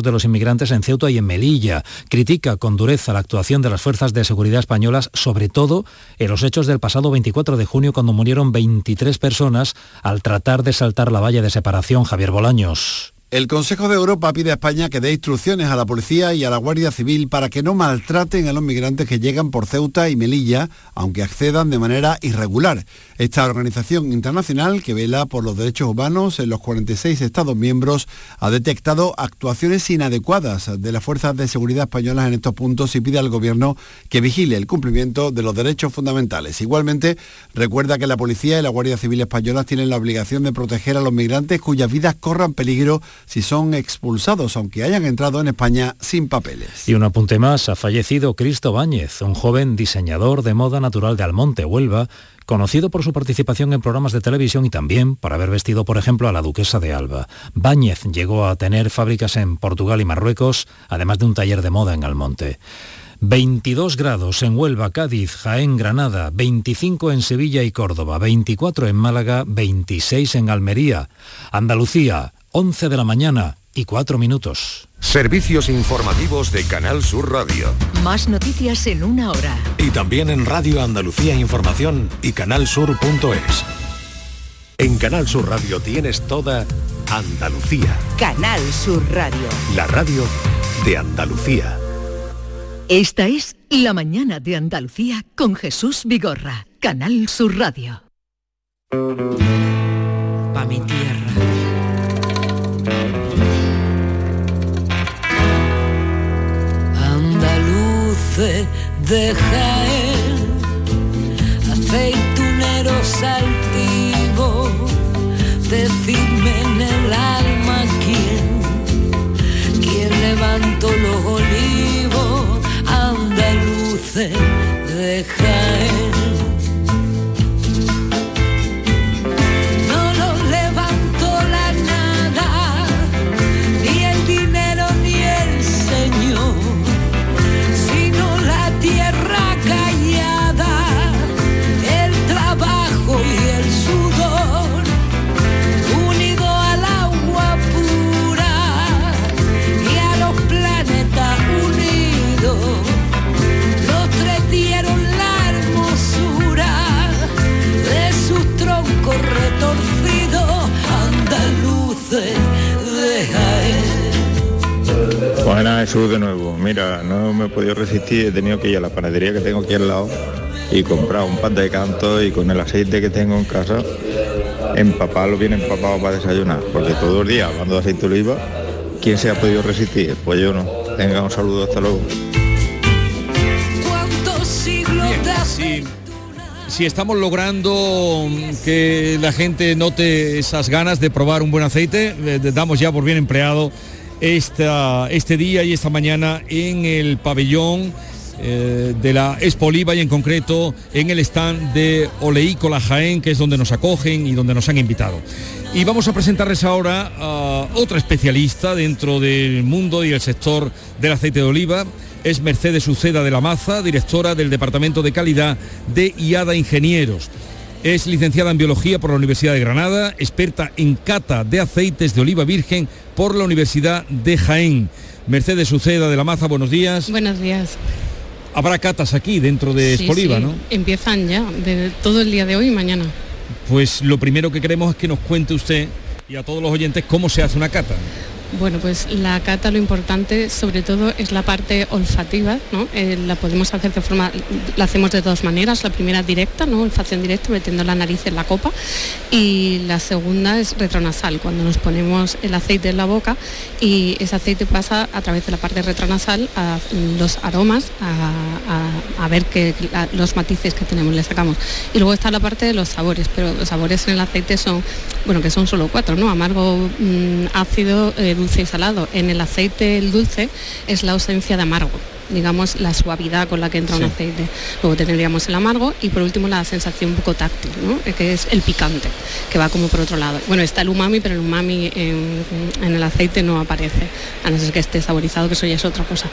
de los inmigrantes en Ceuta y en Melilla. Critica con dureza la actuación de las fuerzas de seguridad españolas, sobre todo en los hechos del pasado 24 de junio cuando murieron 23 personas al tratar de saltar la valla de separación Javier Bolaños. El Consejo de Europa pide a España que dé instrucciones a la policía y a la Guardia Civil para que no maltraten a los migrantes que llegan por Ceuta y Melilla, aunque accedan de manera irregular. Esta organización internacional que vela por los derechos humanos en los 46 Estados miembros ha detectado actuaciones inadecuadas de las fuerzas de seguridad españolas en estos puntos y pide al Gobierno que vigile el cumplimiento de los derechos fundamentales. Igualmente, recuerda que la policía y la Guardia Civil españolas tienen la obligación de proteger a los migrantes cuyas vidas corran peligro si son expulsados, aunque hayan entrado en España sin papeles. Y un apunte más, ha fallecido Cristo Báñez, un joven diseñador de moda natural de Almonte, Huelva, conocido por su participación en programas de televisión y también por haber vestido, por ejemplo, a la duquesa de Alba. Báñez llegó a tener fábricas en Portugal y Marruecos, además de un taller de moda en Almonte. 22 grados en Huelva, Cádiz, Jaén, Granada, 25 en Sevilla y Córdoba, 24 en Málaga, 26 en Almería, Andalucía, 11 de la mañana y 4 minutos. Servicios informativos de Canal Sur Radio. Más noticias en una hora. Y también en Radio Andalucía Información y canalsur.es. En Canal Sur Radio tienes toda Andalucía. Canal Sur Radio. La radio de Andalucía. Esta es La mañana de Andalucía con Jesús Vigorra. Canal Sur Radio. Pa mi tierra. Andaluce de Jaén, aceituneros altivos, decidme en el alma quién, quién levantó los olivos, andaluce Jesús de nuevo. Mira, no me he podido resistir, he tenido que ir a la panadería que tengo aquí al lado y comprar un pan de canto y con el aceite que tengo en casa, empaparlo bien empapado para desayunar, porque todo el día hablando de aceite de oliva, ¿quién se ha podido resistir? Pues yo no. Venga, un saludo, hasta luego. ¿Cuántos siglos de Si, si estamos logrando que la gente note esas ganas de probar un buen aceite, eh, damos ya por bien empleado esta, este día y esta mañana en el pabellón eh, de la Expo Oliva y en concreto en el stand de Oleícola Jaén, que es donde nos acogen y donde nos han invitado. Y vamos a presentarles ahora a otra especialista dentro del mundo y el sector del aceite de oliva. Es Mercedes Uceda de la Maza, directora del Departamento de Calidad de IADA Ingenieros. Es licenciada en Biología por la Universidad de Granada, experta en cata de aceites de oliva virgen por la Universidad de Jaén. Mercedes Uceda de la Maza, buenos días. Buenos días. Habrá catas aquí dentro de Sí, Expoliva, sí, ¿no? Empiezan ya, de todo el día de hoy y mañana. Pues lo primero que queremos es que nos cuente usted y a todos los oyentes cómo se hace una cata. Bueno, pues la cata lo importante sobre todo es la parte olfativa, ¿no? Eh, la podemos hacer de forma, la hacemos de dos maneras, la primera directa, ¿no? Olfacción directa, metiendo la nariz en la copa, y la segunda es retronasal, cuando nos ponemos el aceite en la boca y ese aceite pasa a través de la parte retronasal a los aromas, a, ver que, los matices que tenemos, le sacamos. Y luego está la parte de los sabores, pero los sabores en el aceite son, bueno, que son solo cuatro, ¿no? Amargo, mm, ácido, eh, dulce y salado. En el aceite el dulce es la ausencia de amargo. Digamos, la suavidad con la que entra un aceite. Luego tendríamos el amargo y por último la sensación bucotáctil, ¿no? Eh, que es el picante, que va como por otro lado. Bueno, está el umami, pero el umami en, en el aceite no aparece, a no ser que esté saborizado, que eso ya es otra cosa.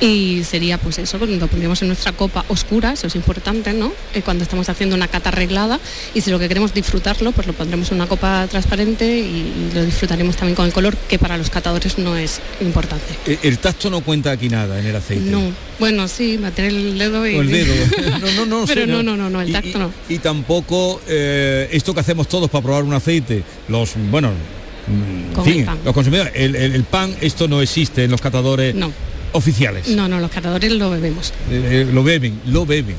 Y sería pues eso, lo pondríamos en nuestra copa oscura, eso es importante, ¿no? Eh, cuando estamos haciendo una cata arreglada y si lo que queremos disfrutarlo, pues lo pondremos en una copa transparente y, lo disfrutaremos también con el color, que para los catadores no es importante. Eh, El tacto no cuenta aquí nada en el aceite. No, bueno, sí, bater el dedo y... O el dedo. No, no, no. Pero sí, no, no, no, no, el tacto y- no. Y tampoco eh, esto que hacemos todos para probar un aceite, los, bueno, mm, Con en fin, el pan. los consumidores, el, el- el pan, esto no existe en los catadores No. oficiales. No, no, los catadores lo bebemos. Eh, eh, lo beben, lo beben.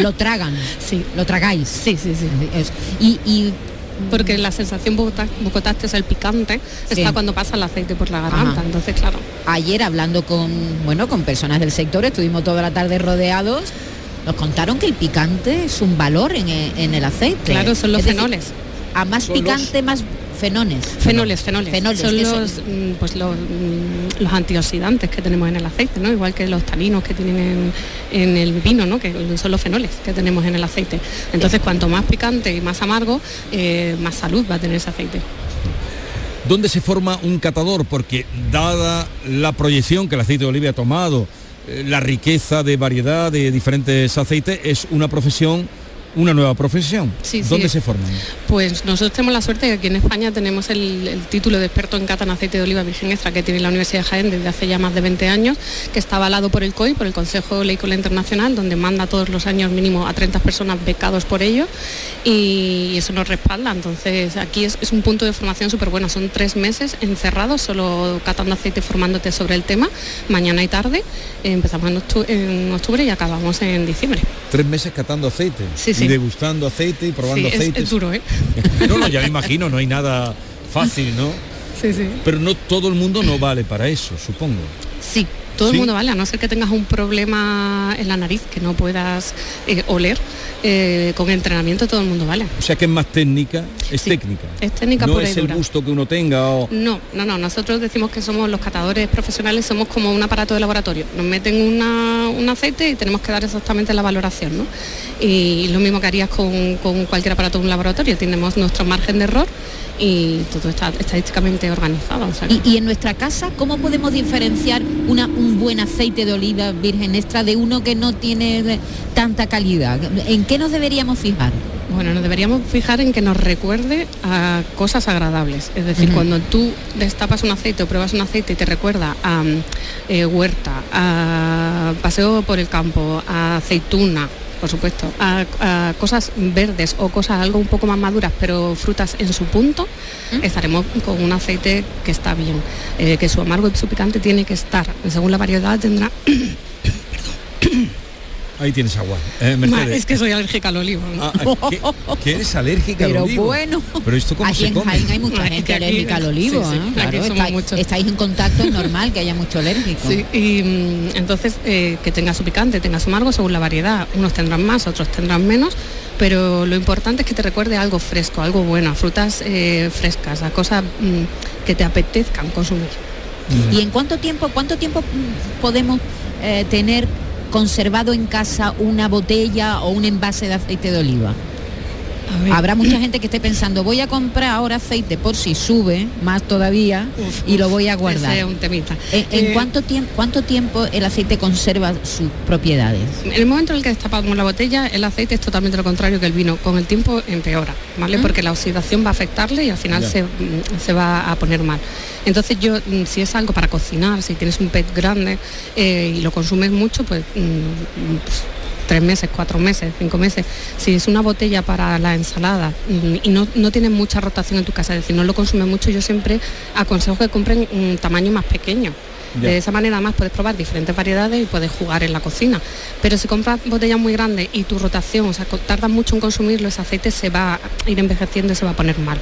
Lo tragan, Sí. lo tragáis. Sí, sí, sí. Y, y Porque la sensación bucotáctil es el picante, Sí. está cuando pasa el aceite por la garganta. Ajá. Entonces, claro, ayer hablando con bueno con personas del sector estuvimos toda la tarde rodeados nos contaron que el picante es un valor en, en el aceite claro, son los Es decir, fenoles. a más Son los- picante más fenones Fenoles, fenoles. Fenoles, son los, mm, pues los, mm, los antioxidantes que tenemos en el aceite, ¿no? Igual que los taninos que tienen en, en el vino, ¿no? Que son los fenoles que tenemos en el aceite. Entonces, cuanto más picante y más amargo, eh, más salud va a tener ese aceite. ¿Dónde se forma un catador? Porque dada la proyección que el aceite de oliva ha tomado, eh, la riqueza de variedad de diferentes aceites, es una profesión, una nueva profesión. Sí, sí. ¿Dónde se forman? Pues nosotros tenemos la suerte de que aquí en España tenemos el, el título de experto en cata en aceite de oliva virgen extra que tiene la Universidad de Jaén desde hace ya más de 20 años, que está avalado por el COI, por el Consejo Leícola Internacional, donde manda todos los años mínimo a 30 personas becados por ello y eso nos respalda. Entonces aquí es, es un punto de formación súper bueno. Son tres meses encerrados, solo catando aceite, formándote sobre el tema, mañana y tarde. Empezamos en octu- en octubre y acabamos en diciembre. Tres meses catando aceite Sí, sí. Degustando aceite y probando Sí, es- es duro, ¿eh? No, no, ya me imagino, no hay nada fácil, ¿no? Sí, sí. Pero no todo el mundo no vale para eso, supongo. Sí, todo ¿Sí? el mundo vale, a no ser que tengas un problema en la nariz que no puedas eh, oler, eh, con entrenamiento todo el mundo vale. O sea que es más técnica, es Sí, técnica. es técnica No pura y es el gusto que uno tenga o... No, no, no, nosotros decimos que somos los catadores profesionales, somos como un aparato de laboratorio. Nos meten una- un aceite y tenemos que dar exactamente la valoración, ¿no? Y lo mismo que harías con, con cualquier aparato de un laboratorio, tenemos nuestro margen de error y todo está estadísticamente organizado. o sea que- y, y en nuestra casa cómo podemos diferenciar una, un buen aceite de oliva virgen extra de uno que no tiene eh, tanta calidad. En qué nos deberíamos fijar Bueno, nos deberíamos fijar en que nos recuerde a cosas agradables. Es decir, cuando tú destapas un aceite o pruebas un aceite y te recuerda a eh, huerta, a paseo por el campo, a aceituna, por supuesto, a, a cosas verdes o cosas algo un poco más maduras, pero frutas en su punto, estaremos con un aceite que está bien, eh, que su amargo y su picante tiene que estar. Según la variedad tendrá... Ahí tienes agua. Eh, Ma, es que soy alérgica al olivo. ¿no? Ah, ah, ¿qué, qué eres alérgica al pero olivo? bueno Pero esto cómo aquí se en come? Jaén hay mucha gente que aquí- alérgica al olivo sí, sí, ¿eh? Claro, estáis- muchos. estáis en contacto es normal que haya mucho alérgico Sí, y mm, entonces eh, que tenga su picante, tenga su amargo según la variedad. Unos tendrán más, otros tendrán menos, pero lo importante es que te recuerde algo fresco, algo bueno, a frutas eh, frescas, a cosas mm, que te apetezcan consumir. ¿Y en cuánto tiempo, cuánto tiempo mm, podemos eh, tener conservado en casa una botella o un envase de aceite de oliva? Habrá mucha gente que esté pensando, voy a comprar ahora aceite por si sube más todavía uf, y lo voy a guardar. ese es un temita. ¿En, en Eh, cuánto, tiempo, cuánto tiempo el aceite conserva sus propiedades? En el momento en el que destapamos la botella, el aceite es totalmente lo contrario que el vino. Con el tiempo empeora, ¿vale? Porque la oxidación va a afectarle y al final se, mm, se va a poner mal. Entonces yo, mm, si es algo para cocinar, si tienes un pet grande eh, y lo consumes mucho, pues mm, pues, tres meses, cuatro meses, cinco meses. Si es una botella para la ensalada mm, y no, no tienes mucha rotación en tu casa, es decir, no lo consumes mucho, yo siempre aconsejo que compren un tamaño más pequeño. Ya. De esa manera además puedes probar diferentes variedades y puedes jugar en la cocina. Pero si compras botellas muy grandes y tu rotación, o sea, tardas mucho en consumirlo, ese aceite se va a ir envejeciendo y se va a poner mal.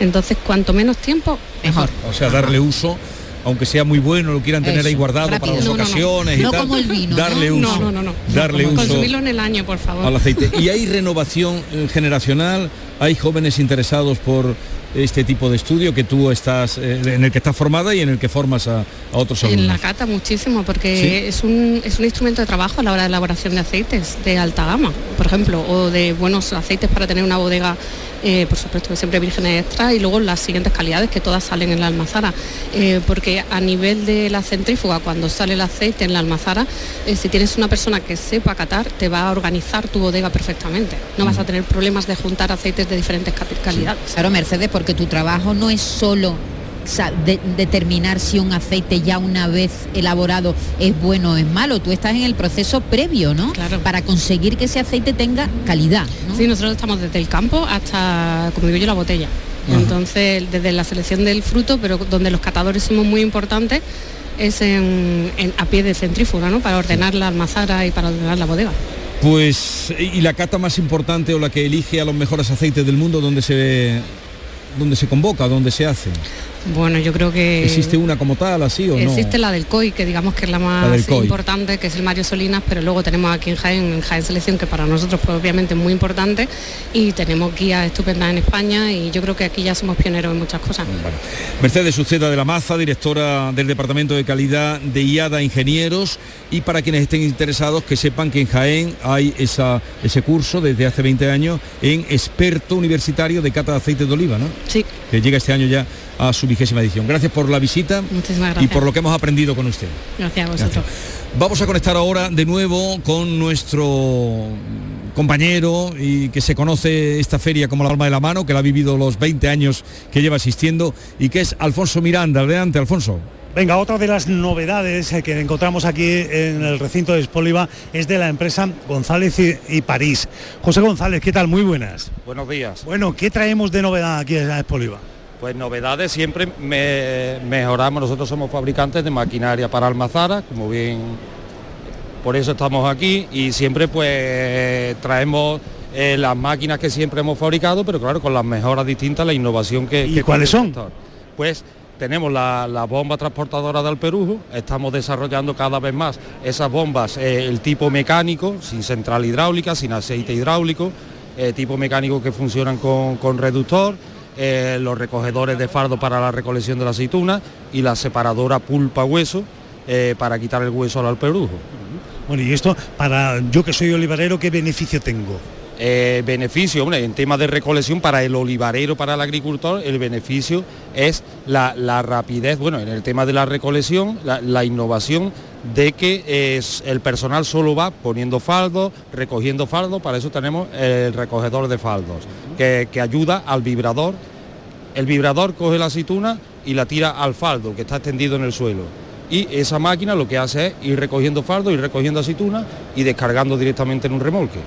Entonces, cuanto menos tiempo, mejor. O sea, darle uso, aunque sea muy bueno, lo quieran tener Eso, ahí guardado rápido. para las No, no, no. ocasiones y No tal. como el vino, ¿no? Darle uso. No, no, no, no. Darle uso Consumirlo en el año, por favor. al aceite. ¿Y hay renovación generacional? ¿Hay jóvenes interesados por este tipo de estudio que tú estás, eh, en el que estás formada y en el que formas a, a otros alumnos? En la cata muchísimo, porque es, un, es un instrumento de trabajo a la hora de elaboración de aceites de alta gama, por ejemplo, o de buenos aceites para tener una bodega, eh, por supuesto que siempre vírgenes extra, y luego las siguientes calidades que todas salen en la almazara, Eh, porque a nivel de la centrífuga, cuando sale el aceite en la almazara, eh, si tienes una persona que sepa catar, te va a organizar tu bodega perfectamente. No vas a tener problemas de juntar aceites de diferentes ca- calidades. Claro, Mercedes, porque tu trabajo no es solo de- determinar si un aceite ya una vez elaborado es bueno o es malo. Tú estás en el proceso previo, ¿no? Claro. Para conseguir que ese aceite tenga calidad. ¿no? Sí, nosotros estamos desde el campo hasta, como digo yo, la botella. Entonces, desde la selección del fruto, pero donde los catadores somos muy importantes, es en, en- a pie de centrífuga, ¿no? Para ordenar la almazara y para ordenar la bodega. Pues, y la cata más importante o la que elige a los mejores aceites del mundo, donde se, donde se convoca, donde se hace? Bueno, yo creo que... ¿Existe una como tal, así o no? Existe la del COI, que digamos que es la más La importante, que es el Mario Solinas, pero luego tenemos aquí en Jaén, en Jaén Selección, que para nosotros pues, obviamente es muy importante, y tenemos guías estupendas en España, y yo creo que aquí ya somos pioneros en muchas cosas. Bueno. Mercedes Suceda de la Maza, directora del Departamento de Calidad de IADA Ingenieros y para quienes estén interesados que sepan que en Jaén hay esa, ese curso desde hace 20 años en experto universitario de cata de aceite de oliva, ¿no? Sí, que llega este año ya a su vigésima edición. Gracias por la visita muchísimas y por lo que hemos aprendido con usted. Gracias a vosotros. Vamos a conectar ahora de nuevo con nuestro compañero y que se conoce esta feria como la alma de la mano, que la ha vivido los 20 años que lleva asistiendo y que es Alfonso Miranda. Adelante, Alfonso. Venga, otra de las novedades eh, que encontramos aquí en el recinto de Espoliva es de la empresa González y, y París. José González, ¿qué tal? Muy buenas. Buenos días. Bueno, ¿qué traemos de novedad aquí a Espoliva? Pues novedades siempre me- mejoramos. Nosotros somos fabricantes de maquinaria para almazara, como bien, por eso estamos aquí y siempre pues traemos eh, las máquinas que siempre hemos fabricado, pero claro, con las mejoras distintas, la innovación que... ¿Y que cuáles son? Pues tenemos la, la bomba transportadora del Perujo, estamos desarrollando cada vez más esas bombas, eh, el tipo mecánico, sin central hidráulica, sin aceite hidráulico, eh, tipo mecánico que funcionan con, con reductor, eh, los recogedores de fardo para la recolección de la aceituna y la separadora pulpa-hueso eh, para quitar el hueso al alperujo. Bueno, y esto, para yo que soy olivarero, ¿qué beneficio tengo? Eh, beneficio, hombre, en tema de recolección para el olivarero, para el agricultor, el beneficio es la, la rapidez, bueno, en el tema de la recolección, la, la innovación de que es, el personal solo va poniendo faldos, recogiendo faldos, para eso tenemos el recogedor de faldos, que, que ayuda al vibrador. El vibrador coge la aceituna y la tira al faldo que está extendido en el suelo. Y esa máquina lo que hace es ir recogiendo faldo, ir recogiendo aceituna y descargando directamente en un remolque.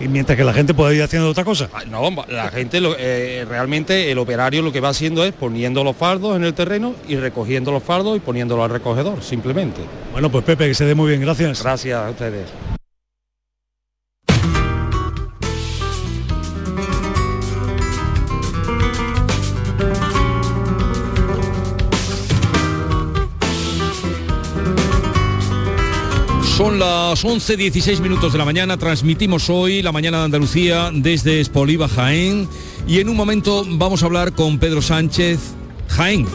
Y mientras que la gente puede ir haciendo otra cosa. No, la gente, lo- eh, realmente el operario lo que va haciendo es poniendo los fardos en el terreno y recogiendo los fardos y poniéndolos al recogedor, simplemente. Bueno, pues Pepe, que se dé muy bien, gracias. Gracias a ustedes. Son las 11.16 minutos de la mañana, transmitimos hoy la mañana de Andalucía desde Espoliva, Jaén, y en un momento vamos a hablar con Pedro Sánchez Jaén,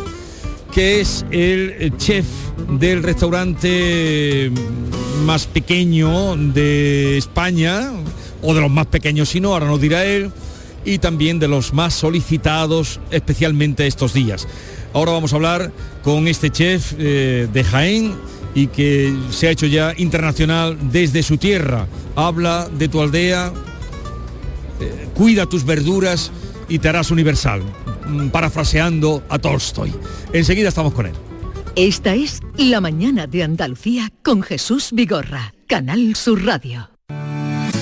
que es el chef del restaurante más pequeño de España, o de los más pequeños si no, ahora nos dirá él, y también de los más solicitados especialmente estos días. Ahora vamos a hablar con este chef eh, de Jaén y que se ha hecho ya internacional desde su tierra. Habla de tu aldea, eh, cuida tus verduras y te harás universal, mm, parafraseando a Tolstoy. Enseguida estamos con él. Esta es La mañana de Andalucía con Jesús Vigorra, Canal Sur Radio.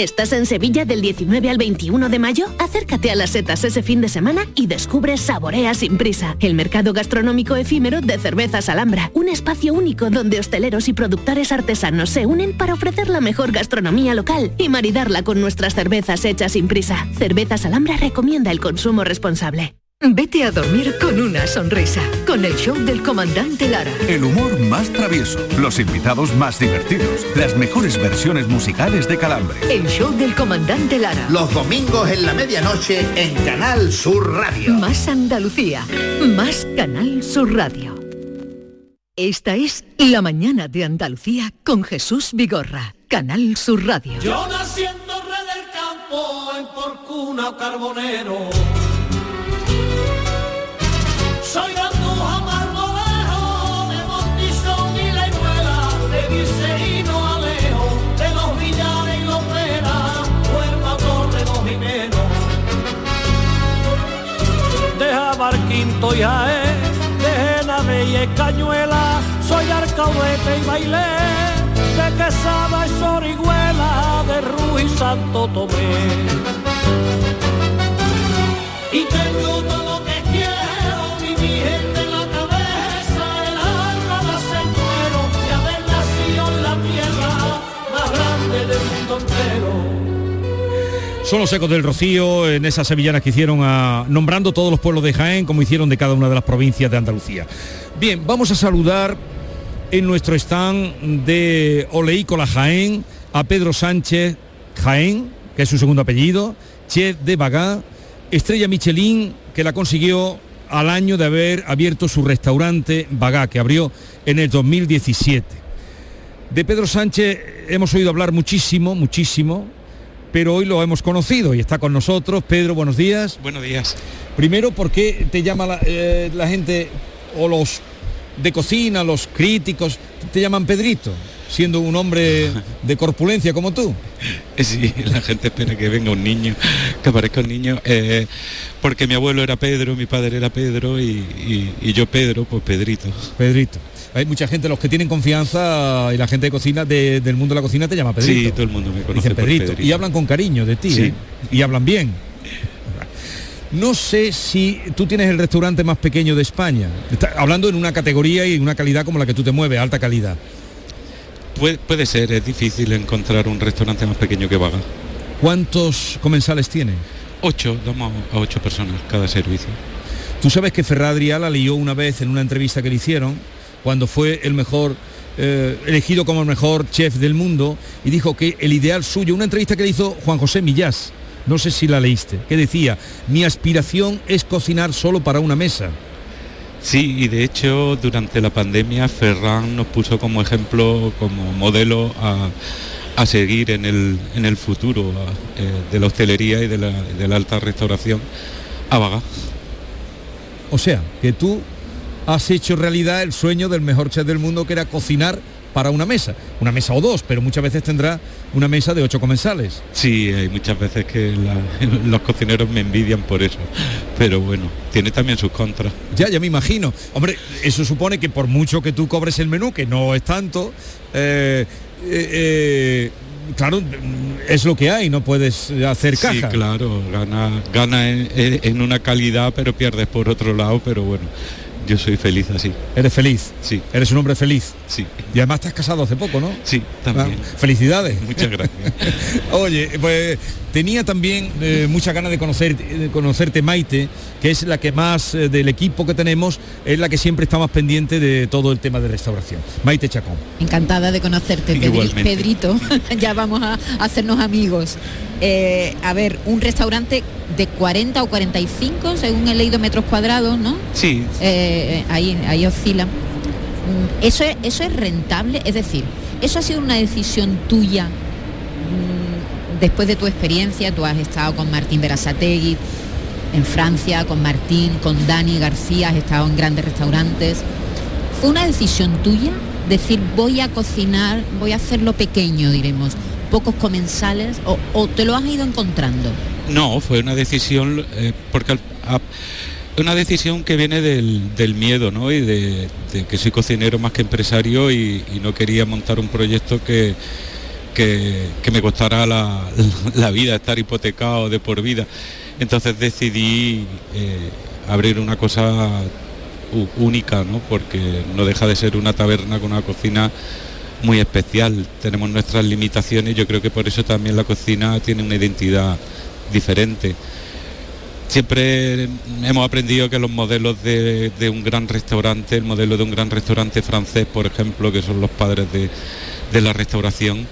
¿Estás en Sevilla del 19 al 21 de mayo? Acércate a las setas ese fin de semana y descubre Saborea sin prisa, el mercado gastronómico efímero de cervezas Alhambra, un espacio único donde hosteleros y productores artesanos se unen para ofrecer la mejor gastronomía local y maridarla con nuestras cervezas hechas sin prisa. Cervezas Alhambra recomienda el consumo responsable. Vete a dormir con una sonrisa, con el show del comandante Lara. El humor más travieso, los invitados más divertidos, las mejores versiones musicales de Calambre. El show del comandante Lara. Los domingos en la medianoche en Canal Sur Radio. Más Andalucía, más Canal Sur Radio. Esta es La mañana de Andalucía con Jesús Vigorra, Canal Sur Radio. Yo naciendo rey del campo en Porcuna Carbonero. Y Jaén, de Genabella y Cañuela, soy Arcaudete y Bailé, de Quesada y Sorihuela, de Ruiz y Santo Tomé. Y tengo todo lo que Son los ecos del Rocío en esas sevillanas que hicieron a- nombrando todos los pueblos de Jaén como hicieron de cada una de las provincias de Andalucía. Bien, vamos a saludar en nuestro stand de Oleícola Jaén a Pedro Sánchez Jaén, que es su segundo apellido, chef de Bagá, estrella Michelin, que la consiguió al año de haber abierto su restaurante Bagá, que abrió en el 2017. De Pedro Sánchez hemos oído hablar muchísimo, muchísimo, pero hoy lo hemos conocido y está con nosotros. Pedro, buenos días. Buenos días. Primero, ¿por qué te llama la, eh, la gente o los de cocina, los críticos, te llaman Pedrito, siendo un hombre de corpulencia como tú? Sí, la gente espera que venga un niño, que aparezca un niño, eh, porque mi abuelo era Pedro, mi padre era Pedro y, y- y yo Pedro, pues Pedrito. Pedrito. Hay mucha gente, los que tienen confianza y la gente de cocina, de- del mundo de la cocina te llama Pedrito. Sí, todo el mundo me conoce Dicen por Pedrito. Pedrito. Y hablan con cariño de ti, Sí. ¿eh? Y hablan bien. No sé si tú tienes el restaurante más pequeño de España. Está- hablando en una categoría y en una calidad como la que tú te mueves, alta calidad. Puede, puede ser, es difícil encontrar un restaurante más pequeño que Vaga. ¿Cuántos comensales tiene? Ocho, damos a ocho personas cada servicio. Tú sabes que Ferradri la lió una vez en una entrevista que le hicieron, cuando fue el mejor, eh, elegido como el mejor chef del mundo, y dijo que el ideal suyo, una entrevista que le hizo Juan José Millás, no sé si la leíste, que decía, mi aspiración es cocinar solo para una mesa. Sí, y de hecho durante la pandemia Ferran nos puso como ejemplo, como modelo a, a seguir en el, en el futuro a- eh, de la hostelería y de la, de la alta restauración a Vaga. O sea, que tú has hecho realidad el sueño del mejor chef del mundo que era cocinar para una mesa, una mesa o dos, pero muchas veces tendrá una mesa de ocho comensales. Sí, hay muchas veces que la- los cocineros me envidian por eso, pero bueno, tiene también sus contras. Ya, ya me imagino. Hombre, eso supone que por mucho que tú cobres el menú, que no es tanto, eh, eh, eh, claro, es lo que hay, no puedes hacer caja. Sí, claro, gana, gana en una calidad, pero pierdes por otro lado, pero bueno, yo soy feliz así. Eres feliz. Sí. Eres un hombre feliz. Sí. Y además te has casado hace poco, ¿no? Sí, también. Ah, felicidades. Muchas gracias. Oye, pues tenía también eh, mucha ganas de, conocer, de conocerte Maite, que es la que más eh, del equipo que tenemos, es la que siempre está más pendiente de todo el tema de restauración. Maite Chacón. Encantada de conocerte, Pedri- Igualmente. Pedrito. ya vamos a hacernos amigos. Eh, a ver, un restaurante de 40 o 45, según he leído metros cuadrados, ¿no? Sí, Eh, ahí, ahí oscila. Mm, ¿Eso es, ¿Eso es rentable? Es decir, ¿eso ha sido una decisión tuya mm, después de tu experiencia? Tú has estado con Martín Berasategui en Francia, con Martín, con Dani García, has estado en grandes restaurantes. ¿Fue una decisión tuya? Decir, voy a cocinar, voy a hacerlo pequeño, diremos, pocos comensales, o, te lo has ido encontrando. No, fue una decisión, eh, porque al- a- una decisión que viene del, del miedo, ¿no? Y de, que soy cocinero más que empresario y, no quería montar un proyecto que, que, me costara la, la vida, estar hipotecado de por vida. Entonces decidí eh, abrir una cosa única, ¿no? Porque no deja de ser una taberna con una cocina muy especial. Tenemos nuestras limitaciones, yo creo que por eso también la cocina tiene una identidad diferente. Siempre hemos aprendido que los modelos de, un gran restaurante, el modelo de un gran restaurante francés, por ejemplo, que son los padres de, la restauración,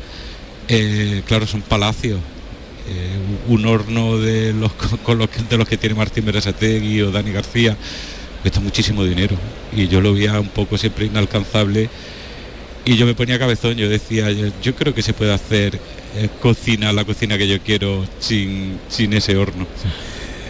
eh, claro, son palacios. Eh, un horno de los, con los de los que tiene Martín Berasategui o Dani García cuesta muchísimo dinero y yo lo veía un poco siempre inalcanzable y yo me ponía cabezón, yo decía, yo, yo creo que se puede hacer eh, cocina, la cocina que yo quiero sin, sin ese horno.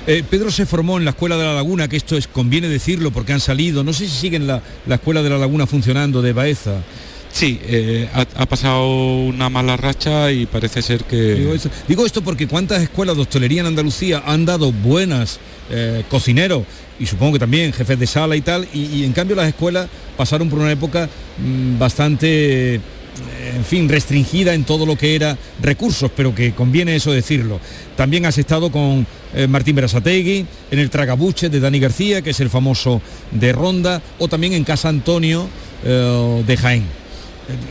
Eh, Pedro se formó en la Escuela de la Laguna, que esto es, conviene decirlo porque han salido, no sé si siguen la, la Escuela de la Laguna funcionando de Baeza. Sí, eh, ha, ha pasado una mala racha y parece ser que... Digo esto, digo esto porque cuántas escuelas de hostelería en Andalucía han dado buenas eh, cocineros y supongo que también jefes de sala y tal, y, y en cambio las escuelas pasaron por una época mm, bastante, en fin, restringida en todo lo que era recursos, pero que conviene eso decirlo. También has estado con eh, Martín Berasategui, en el Tragabuche de Dani García, que es el famoso de Ronda, o también en Casa Antonio eh, de Jaén.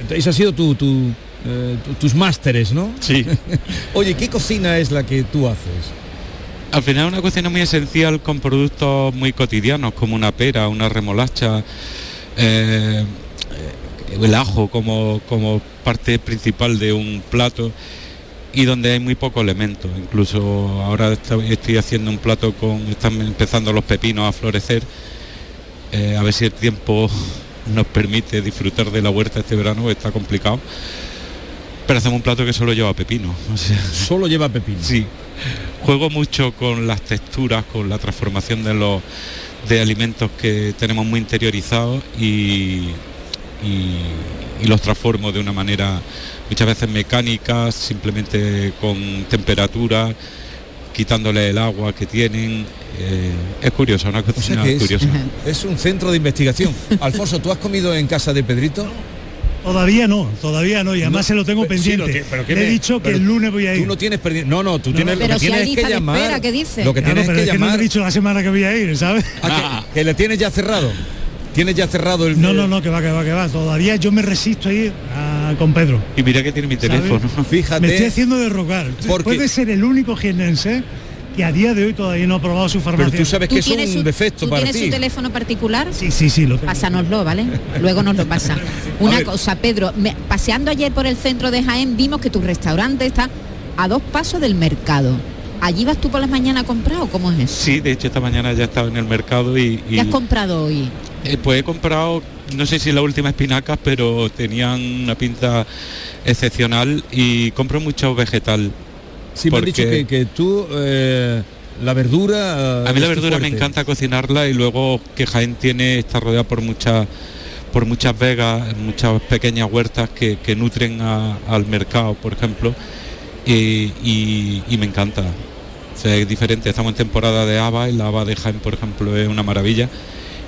Eh, Ese ha sido tu, tu, tu- tus másteres, ¿no? Sí. Oye, ¿qué cocina es la que tú haces? Al final una cocina muy esencial con productos muy cotidianos como una pera, una remolacha, eh, el ajo como, como parte principal de un plato y donde hay muy pocos elementos. Incluso ahora estoy, estoy haciendo un plato con, están empezando los pepinos a florecer, eh, a ver si el tiempo nos permite disfrutar de la huerta este verano, está complicado. Pero hacemos un plato que solo lleva pepino. o sea, Solo lleva pepino. Sí. Juego mucho con las texturas, con la transformación de los de alimentos que tenemos muy interiorizados y, y- y los transformo de una manera muchas veces mecánica, simplemente con temperatura, quitándole el agua que tienen. eh, es curioso, una O sea cocina que es, curiosa. es un centro de investigación. Alfonso, ¿tú has comido en casa de Pedrito? Todavía no, todavía no, y además No, se lo tengo pero sí, pendiente. lo que- pero ¿qué Le he me- dicho que el lunes voy a ir. Tú no tienes pendiente. No, no, tú tienes Pero lo que si tienes que llamar. espera, ¿qué dice? Lo que Claro, tienes pero que es que no llamar. le he dicho la semana que voy a ir, ¿sabes? Ah, que, que le tienes ya cerrado. Tienes ya cerrado el. No, no, no, que va, que va, que va. Todavía yo me resisto a ir a- con Pedro. Y mira que tiene mi ¿sabes? teléfono. Fíjate. Me estoy haciendo de rogar. Porque- Puede ser el único jienense que a día de hoy todavía no ha probado su farmacia. Pero tú sabes ¿Tú que eso es tienes un su- defecto ¿tú para tienes ti. su teléfono particular? Sí, sí, sí, lo tengo. Pásanoslo, ¿vale? Luego nos lo pasa. Una cosa, Pedro, me- paseando ayer por el centro de Jaén vimos que tu restaurante está a dos pasos del mercado. ¿Allí vas tú por las mañanas a comprar o cómo es eso? Sí, de hecho esta mañana ya estaba en el mercado y, y- ¿Qué has comprado hoy? Eh, pues he comprado, no sé si la última espinacas, pero tenían una pinta excepcional y compro mucho vegetal. Sí, me han dicho porque- que, que tú eh, la verdura. A mí la verdura me encanta cocinarla y luego que Jaén tiene, está rodeada por muchas por muchas vegas, muchas pequeñas huertas que, que nutren a- al mercado, por ejemplo, y, y- y me encanta. O sea, es diferente, estamos en temporada de haba y la haba de Jaén, por ejemplo, es una maravilla.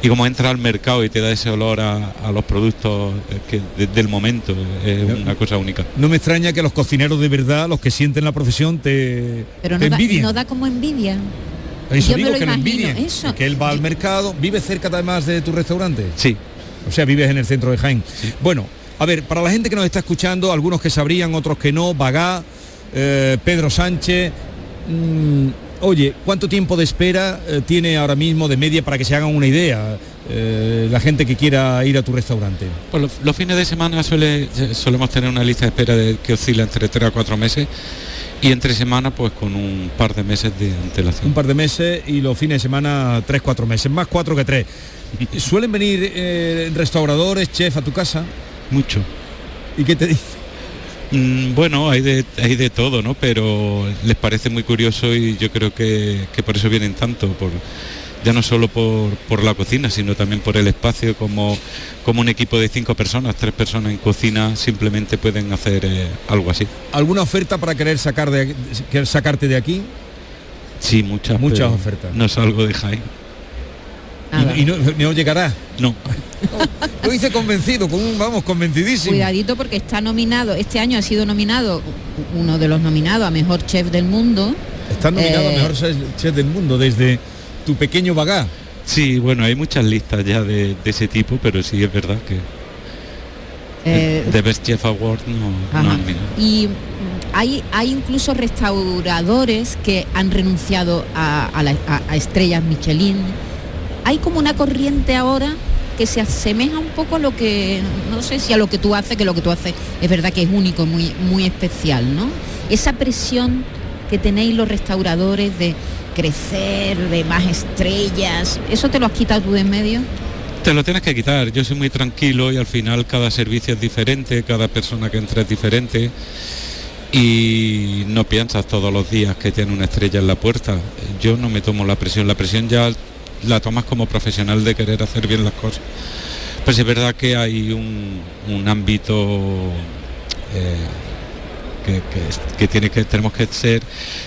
Y como entra al mercado y te da ese olor a, a los productos eh, que, de- del momento, es una cosa única. No me extraña que los cocineros de verdad, los que sienten la profesión, te, Pero te no da, envidien. no da como envidia. Eso Yo me lo que imagino, eso. Que él va al mercado, vive cerca además de tu restaurante. Sí. O sea, vives en el centro de Jaén. Bueno, a ver, para la gente que nos está escuchando, algunos que sabrían, otros que no, Bagá, eh, Pedro Sánchez, mm, oye, ¿cuánto tiempo de espera eh, tiene ahora mismo de media para que se hagan una idea eh, la gente que quiera ir a tu restaurante? Pues los, los fines de semana suele, solemos tener una lista de espera de, que oscila entre 3 a 4 meses y entre semana pues con un par de meses de antelación. Un par de meses y los fines de semana tres, cuatro meses, más cuatro que tres. ¿Suelen venir eh, restauradores, chef a tu casa? Mucho. ¿Y qué te dice? Mm, bueno, hay de, hay de todo, ¿no? Pero les parece muy curioso y yo creo que, que por eso vienen tanto, por, ya no solo por, por la cocina, sino también por el espacio, como, como un equipo de cinco personas, tres personas en cocina, simplemente pueden hacer eh, algo así. ¿Alguna oferta para querer sacar de, querer sacarte de aquí? Sí, muchas. Muchas ofertas. No salgo de Jaén. Y, y no, no llegará. No. Lo hice convencido, con un, vamos, convencidísimo. Cuidadito porque está nominado, este año ha sido nominado uno de los nominados a Mejor Chef del Mundo. Está nominado a Eh, mejor chef del mundo desde tu pequeño bagá. Sí, bueno, hay muchas listas ya de, de ese tipo, pero sí es verdad que Eh, The Best Chef Award no, no. Y mm, hay, hay incluso restauradores que han renunciado a, a la- a- a estrellas Michelin. Hay como una corriente ahora que se asemeja un poco a lo que, no sé si a lo que tú haces, que lo que tú haces es verdad que es único, muy, muy especial, ¿no? Esa presión que tenéis los restauradores de crecer, de más estrellas, ¿eso te lo has quitado tú de en medio? Te lo tienes que quitar. Yo soy muy tranquilo y al final cada servicio es diferente, cada persona que entra es diferente y no piensas todos los días que tiene una estrella en la puerta. Yo no me tomo la presión. La presión ya la tomas como profesional de querer hacer bien las cosas. Pues es verdad que hay un, un ámbito eh, que, que que tiene que tenemos que ser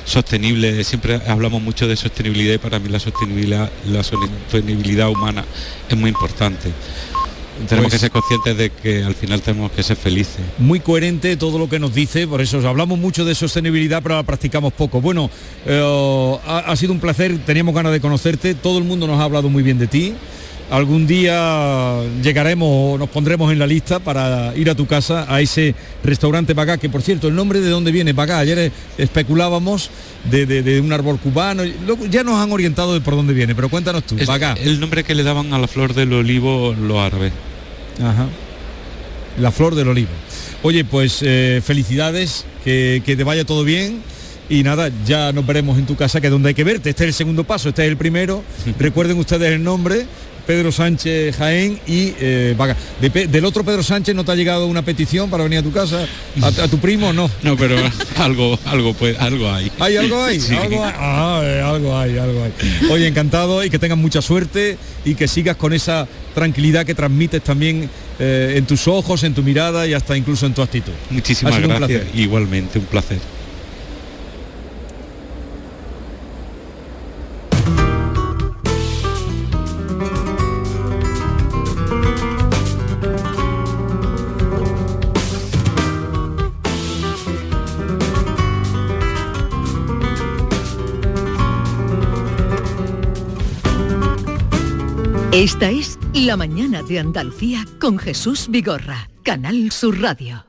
sostenible. Siempre hablamos mucho de sostenibilidad y para mí la sostenibilidad, la sostenibilidad humana es muy importante. Tenemos Pues- que ser conscientes de que al final tenemos que ser felices. Muy coherente todo lo que nos dice, por eso hablamos mucho de sostenibilidad, pero la practicamos poco. Bueno, eh, ha, ha sido un placer, teníamos ganas de conocerte, todo el mundo nos ha hablado muy bien de ti. Algún día llegaremos o nos pondremos en la lista para ir a tu casa, a ese restaurante Bagá, que por cierto, el nombre de dónde viene Bagá, ayer especulábamos de, de- de un árbol cubano, ya nos han orientado de por dónde viene, pero cuéntanos tú, Es Bagá. el nombre que le daban a la flor del olivo los árabes. Ajá. La flor del olivo. Oye, pues eh, felicidades, que, que te vaya todo bien. Y nada, ya nos veremos en tu casa, que es donde hay que verte. Este es el segundo paso, este es el primero. Recuerden ustedes el nombre, Pedro Sánchez Jaén y eh, Vaga. De del otro Pedro Sánchez no te ha llegado una petición para venir a tu casa, a, a tu primo, no. No, pero algo, algo, pues, algo hay. ¿Hay algo? Sí. ¿Algo hay? Ah, eh, algo hay, algo hay. Oye, encantado y que tengas mucha suerte y que sigas con esa tranquilidad que transmites también eh, en tus ojos, en tu mirada y hasta incluso en tu actitud. Muchísimas un gracias. Igualmente, un placer. Esta es La mañana de Andalucía con Jesús Vigorra, Canal Sur Radio.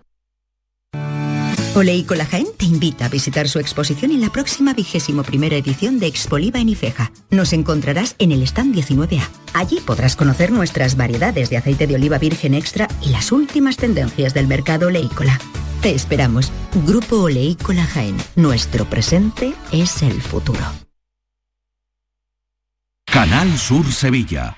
Oleícola Jaén te invita a visitar su exposición en la próxima vigésimo primera edición de Expoliva en Ifeja. Nos encontrarás en el stand 19A. Allí podrás conocer nuestras variedades de aceite de oliva virgen extra y las últimas tendencias del mercado oleícola. Te esperamos. Grupo Oleícola Jaén. Nuestro presente es el futuro. Canal Sur Sevilla.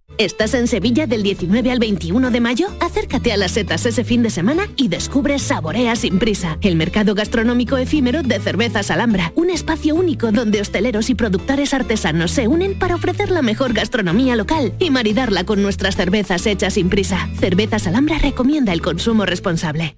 ¿Estás en Sevilla del 19 al 21 de mayo? Acércate a las setas ese fin de semana y descubre Saborea sin prisa, el mercado gastronómico efímero de cervezas Alhambra, un espacio único donde hosteleros y productores artesanos se unen para ofrecer la mejor gastronomía local y maridarla con nuestras cervezas hechas sin prisa. Cervezas Alhambra recomienda el consumo responsable.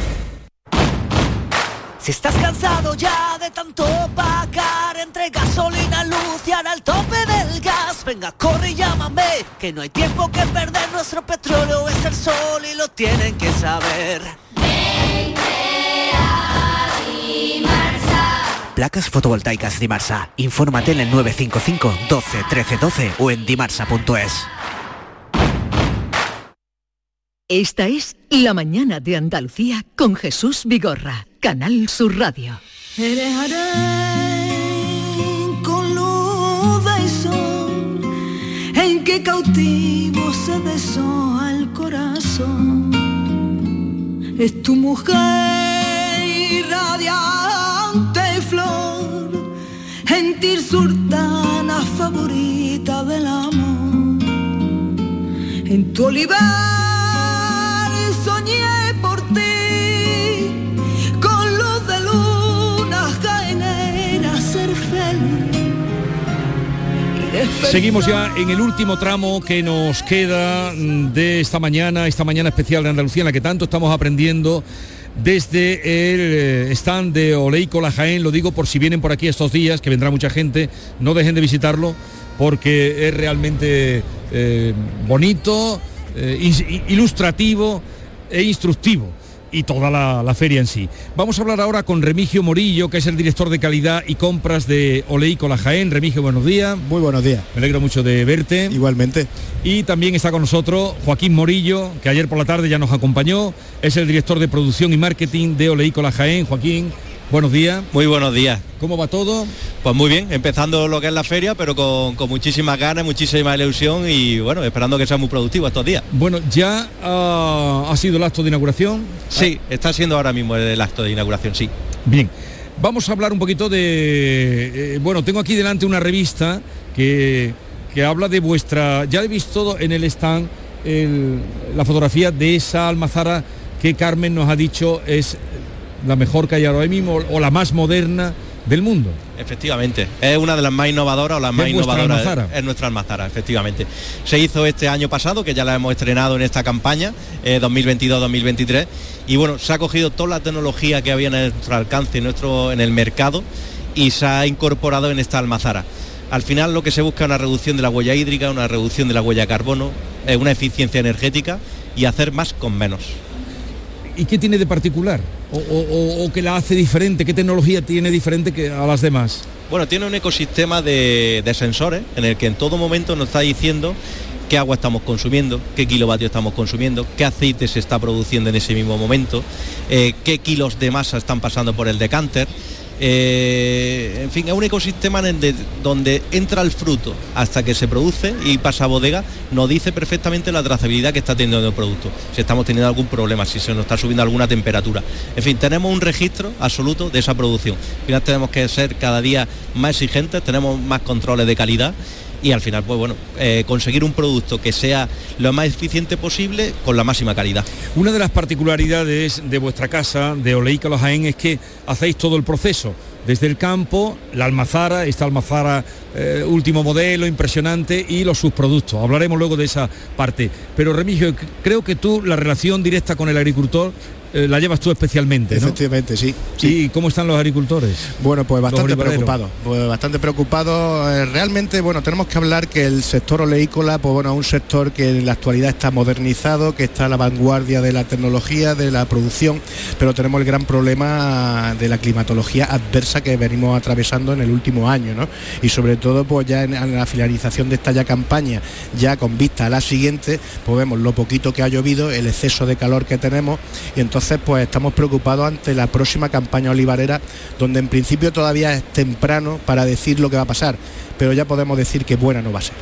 Si estás cansado ya de tanto pagar entre gasolina, luz y ahora el tope del gas, venga, corre y llámame, que no hay tiempo que perder, nuestro petróleo es el sol y lo tienen que saber. Placas fotovoltaicas Dimarsa. Infórmate en el 955 12 13 12 o en dimarsa.es. Esta es La Mañana de Andalucía con Jesús Vigorra, Canal Sur Radio. Eres harén con luz y sol, en que cautivo se desoa el corazón. Es tu mujer irradiante flor, gentil sultana favorita del amor. En tu olivar Seguimos ya en el último tramo que nos queda mm, de esta mañana, esta mañana especial de Andalucía en la que tanto estamos aprendiendo desde el eh, stand de Oleico La Jaén, lo digo por si vienen por aquí estos días, que vendrá mucha gente, no dejen de visitarlo porque es realmente eh, bonito, eh, ilustrativo e instructivo y toda la, la feria en sí. Vamos a hablar ahora con Remigio Morillo, que es el director de calidad y compras de Oleico La Jaén. Remigio, buenos días. Muy buenos días. Me alegro mucho de verte. Igualmente. Y también está con nosotros Joaquín Morillo, que ayer por la tarde ya nos acompañó. Es el director de producción y marketing de Oleico La Jaén. Joaquín, buenos días. Muy buenos días. ¿Cómo va todo? Pues muy bien, empezando lo que es la feria, pero con, con muchísimas ganas, muchísima ilusión y bueno, esperando que sea muy productivo estos días. Bueno, ya ah, ha sido el acto de inauguración. Sí, está siendo ahora mismo el acto de inauguración, sí. Bien, vamos a hablar un poquito de... eh, bueno, tengo aquí delante una revista que, que habla de vuestra... Ya he visto en el stand el- la fotografía de esa almazara que Carmen nos ha dicho es la mejor que hay ahora mismo o la más moderna del mundo. Efectivamente, es una de las más innovadoras o las más ¿Es vuestra innovadoras almazara? es nuestra almazara, efectivamente. Se hizo este año pasado, que ya la hemos estrenado en esta campaña, eh, 2022-2023, y bueno, se ha cogido toda la tecnología que había en nuestro alcance, en, nuestro, en el mercado, y se ha incorporado en esta almazara. Al final lo que se busca es una reducción de la huella hídrica, una reducción de la huella de carbono, eh, una eficiencia energética y hacer más con menos. ¿Y qué tiene de particular? O, o- que la hace diferente? ¿Qué tecnología tiene diferente que a las demás? Bueno, tiene un ecosistema de, de sensores en el que en todo momento nos está diciendo qué agua estamos consumiendo, qué kilovatios estamos consumiendo, qué aceite se está produciendo en ese mismo momento, eh, qué kilos de masa están pasando por el decanter. Eh, en fin, es un ecosistema donde entra el fruto hasta que se produce y pasa a bodega, nos dice perfectamente la trazabilidad que está teniendo el producto, si estamos teniendo algún problema, si se nos está subiendo alguna temperatura. En fin, tenemos un registro absoluto de esa producción. Al final tenemos que ser cada día más exigentes, tenemos más controles de calidad y al final, pues bueno, eh, conseguir un producto que sea lo más eficiente posible con la máxima calidad. Una de las particularidades de vuestra casa, de Oleica Los Jaén, es que hacéis todo el proceso, desde el campo, la almazara, esta almazara eh, último modelo, impresionante, y los subproductos. Hablaremos luego de esa parte. Pero Remigio, creo que tú la relación directa con el agricultor eh, la llevas tú especialmente, ¿no? Efectivamente, sí. ¿Y cómo están los agricultores? Bueno, pues bastante olivareros. preocupado, pues bastante preocupado. Eh, realmente, bueno, tenemos que hablar que el sector oleícola, pues bueno, es un sector que en la actualidad está modernizado, que está a la vanguardia de la tecnología, de la producción, pero tenemos el gran problema de la climatología adversa que venimos atravesando en el último año, ¿no? Y sobre todo, pues ya en, en la finalización de esta ya campaña, ya con vista a la siguiente, pues vemos lo poquito que ha llovido, el exceso de calor que tenemos y entonces pues estamos preocupados ante la próxima campaña olivarera donde en principio todavía es temprano para decir lo que va a pasar, pero ya podemos decir que buena no va a ser.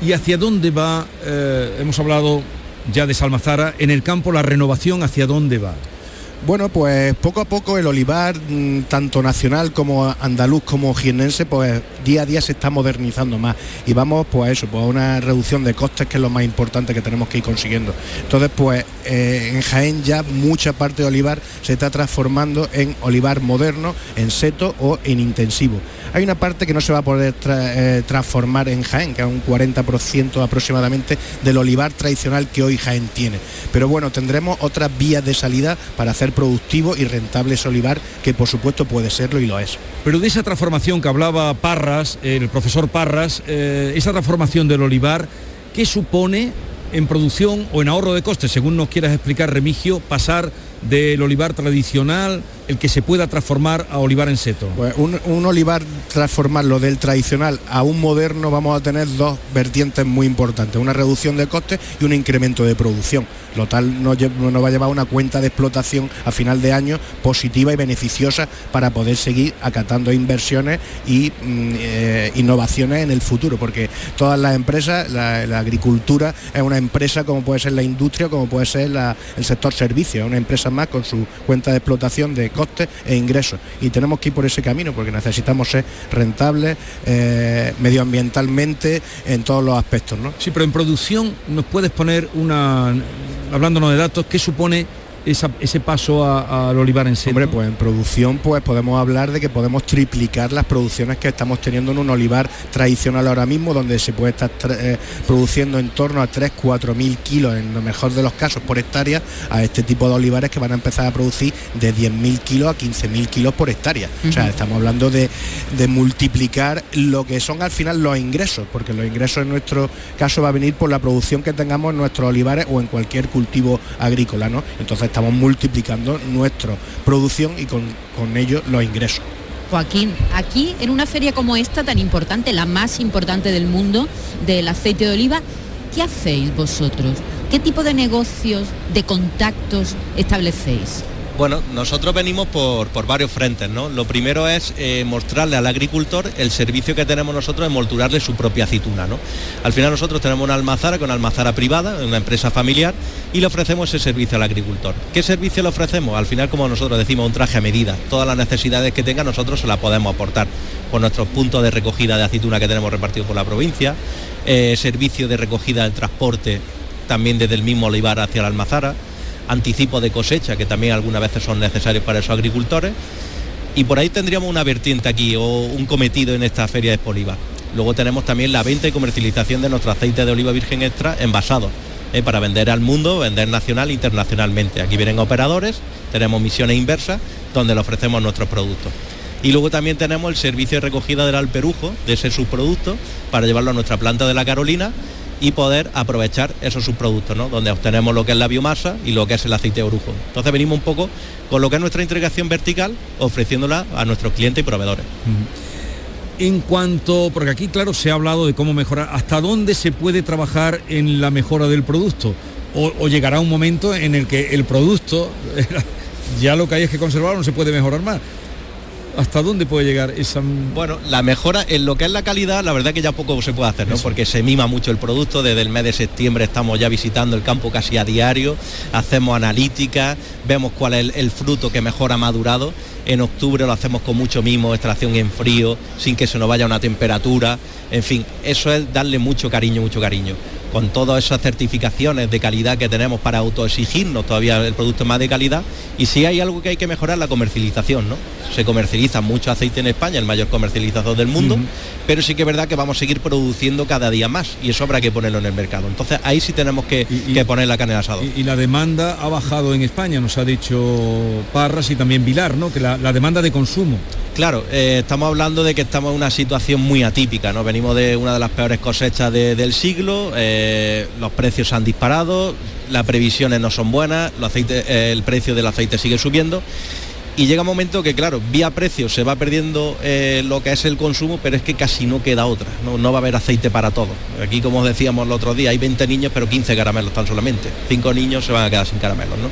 ¿Y hacia dónde va? eh, hemos hablado ya de Salmazara, en el campo la renovación, ¿hacia dónde va? Bueno, pues poco a poco el olivar, mm, tanto nacional como andaluz como jiennense, pues día a día se está modernizando más y vamos pues a eso, pues a una reducción de costes que es lo más importante que tenemos que ir consiguiendo. Entonces, pues eh, en Jaén ya mucha parte de olivar se está transformando en olivar moderno, en seto o en intensivo. Hay una parte que no se va a poder eh, transformar en Jaén, que es un 40% aproximadamente del olivar tradicional que hoy Jaén tiene. Pero bueno, tendremos otras vías de salida para hacer productivo y rentable ese olivar, que por supuesto puede serlo y lo es. Pero de esa transformación que hablaba Parras, el profesor Parras, eh, esa transformación del olivar, ¿qué supone en producción o en ahorro de costes, según nos quieras explicar, Remigio, pasar del olivar tradicional, el que se pueda transformar a olivar en seto? Pues un, un olivar transformarlo del tradicional a un moderno vamos a tener dos vertientes muy importantes, una reducción de costes y un incremento de producción. Lo tal nos, nos va a llevar una cuenta de explotación a final de año positiva y beneficiosa para poder seguir acatando inversiones y mm, eh, innovaciones en el futuro, porque todas las empresas, la, la agricultura es una empresa como puede ser la industria, como puede ser la- el sector servicios, una empresa más con su cuenta de explotación de costes e ingresos. Y tenemos que ir por ese camino porque necesitamos ser rentables eh, medioambientalmente en todos los aspectos. ¿no? Sí, pero en producción nos puedes poner una, hablándonos de datos, ¿qué supone esa- ese paso a- al olivar en seto? Hombre, pues en producción pues podemos hablar de que podemos triplicar las producciones que estamos teniendo en un olivar tradicional ahora mismo, donde se puede estar eh, produciendo en torno a 3, 4 mil kilos, en lo mejor de los casos, por hectárea, a este tipo de olivares que van a empezar a producir de 10.000 kilos a 15.000 kilos por hectárea. O sea, estamos hablando de, de multiplicar lo que son al final los ingresos, porque los ingresos en nuestro caso va a venir por la producción que tengamos en nuestros olivares o en cualquier cultivo agrícola, ¿no? Entonces estamos multiplicando nuestra producción y con, con ello los ingresos. Joaquín, aquí en una feria como esta tan importante, la más importante del mundo del aceite de oliva, ¿qué hacéis vosotros? ¿Qué tipo de negocios, de contactos establecéis? Bueno, nosotros venimos por, por varios frentes, ¿no? Lo primero es eh, mostrarle al agricultor el servicio que tenemos nosotros de molturarle su propia aceituna, ¿no? Al final nosotros tenemos una almazara con almazara privada, una empresa familiar, y le ofrecemos ese servicio al agricultor. ¿Qué servicio le ofrecemos? Al final, como nosotros decimos, un traje a medida. Todas las necesidades que tenga nosotros se las podemos aportar por nuestros puntos de recogida de aceituna que tenemos repartidos por la provincia, eh, servicio de recogida del transporte también desde el mismo olivar hacia la almazara, anticipo de cosecha, que también algunas veces son necesarios para esos agricultores. Y por ahí tendríamos una vertiente aquí o un cometido en esta feria de Expoliva. Luego tenemos también la venta y comercialización de nuestro aceite de oliva virgen extra envasado, ¿eh? para vender al mundo, vender nacional e internacionalmente. Aquí vienen operadores, tenemos misiones inversas donde le ofrecemos nuestros productos. Y luego también tenemos el servicio de recogida del alperujo, de ese subproducto, para llevarlo a nuestra planta de la Carolina y poder aprovechar esos subproductos, ¿no? donde obtenemos lo que es la biomasa y lo que es el aceite de orujo. Entonces venimos un poco con lo que es nuestra integración vertical, ofreciéndola a nuestros clientes y proveedores. En cuanto, porque aquí claro se ha hablado de cómo mejorar, ¿hasta dónde se puede trabajar en la mejora del producto? O, llegará un momento en el que el producto, ya lo que hay es que conservarlo, no se puede mejorar más. ¿Hasta dónde puede llegar esa... Bueno, la mejora en lo que es la calidad, la verdad que ya poco se puede hacer, ¿no? Porque se mima mucho el producto, desde el mes de septiembre estamos ya visitando el campo casi a diario, hacemos analíticas, vemos cuál es el, el fruto que mejor ha madurado. En octubre lo hacemos con mucho mimo, extracción en frío, sin que se nos vaya una temperatura. En fin, eso es darle mucho cariño, mucho cariño. Con todas esas certificaciones de calidad que tenemos para autoexigirnos todavía el producto más de calidad. Y si hay algo que hay que mejorar, la comercialización, ¿no? Se comercializa mucho aceite en España, el mayor comercializador del mundo, pero sí que es verdad que vamos a seguir produciendo cada día más y eso habrá que ponerlo en el mercado. Entonces ahí sí tenemos que, que poner la carne al asador. Y, y la demanda ha bajado en España, nos ha dicho Parras y también Vilar, ¿no? Que la, la demanda de consumo. Claro, eh, estamos hablando de que estamos en una situación muy atípica, ¿no? Venimos de una de las peores cosechas de- del siglo, eh, los precios han disparado, las previsiones no son buenas, los aceites- eh, el precio del aceite sigue subiendo y llega un momento que, claro, vía precio se va perdiendo eh, lo que es el consumo, pero es que casi no queda otra, ¿no? Va a haber aceite para todo. Aquí, como os decíamos el otro día, hay 20 niños, pero 15 caramelos tan solamente. 5 niños se van a quedar sin caramelos, ¿no?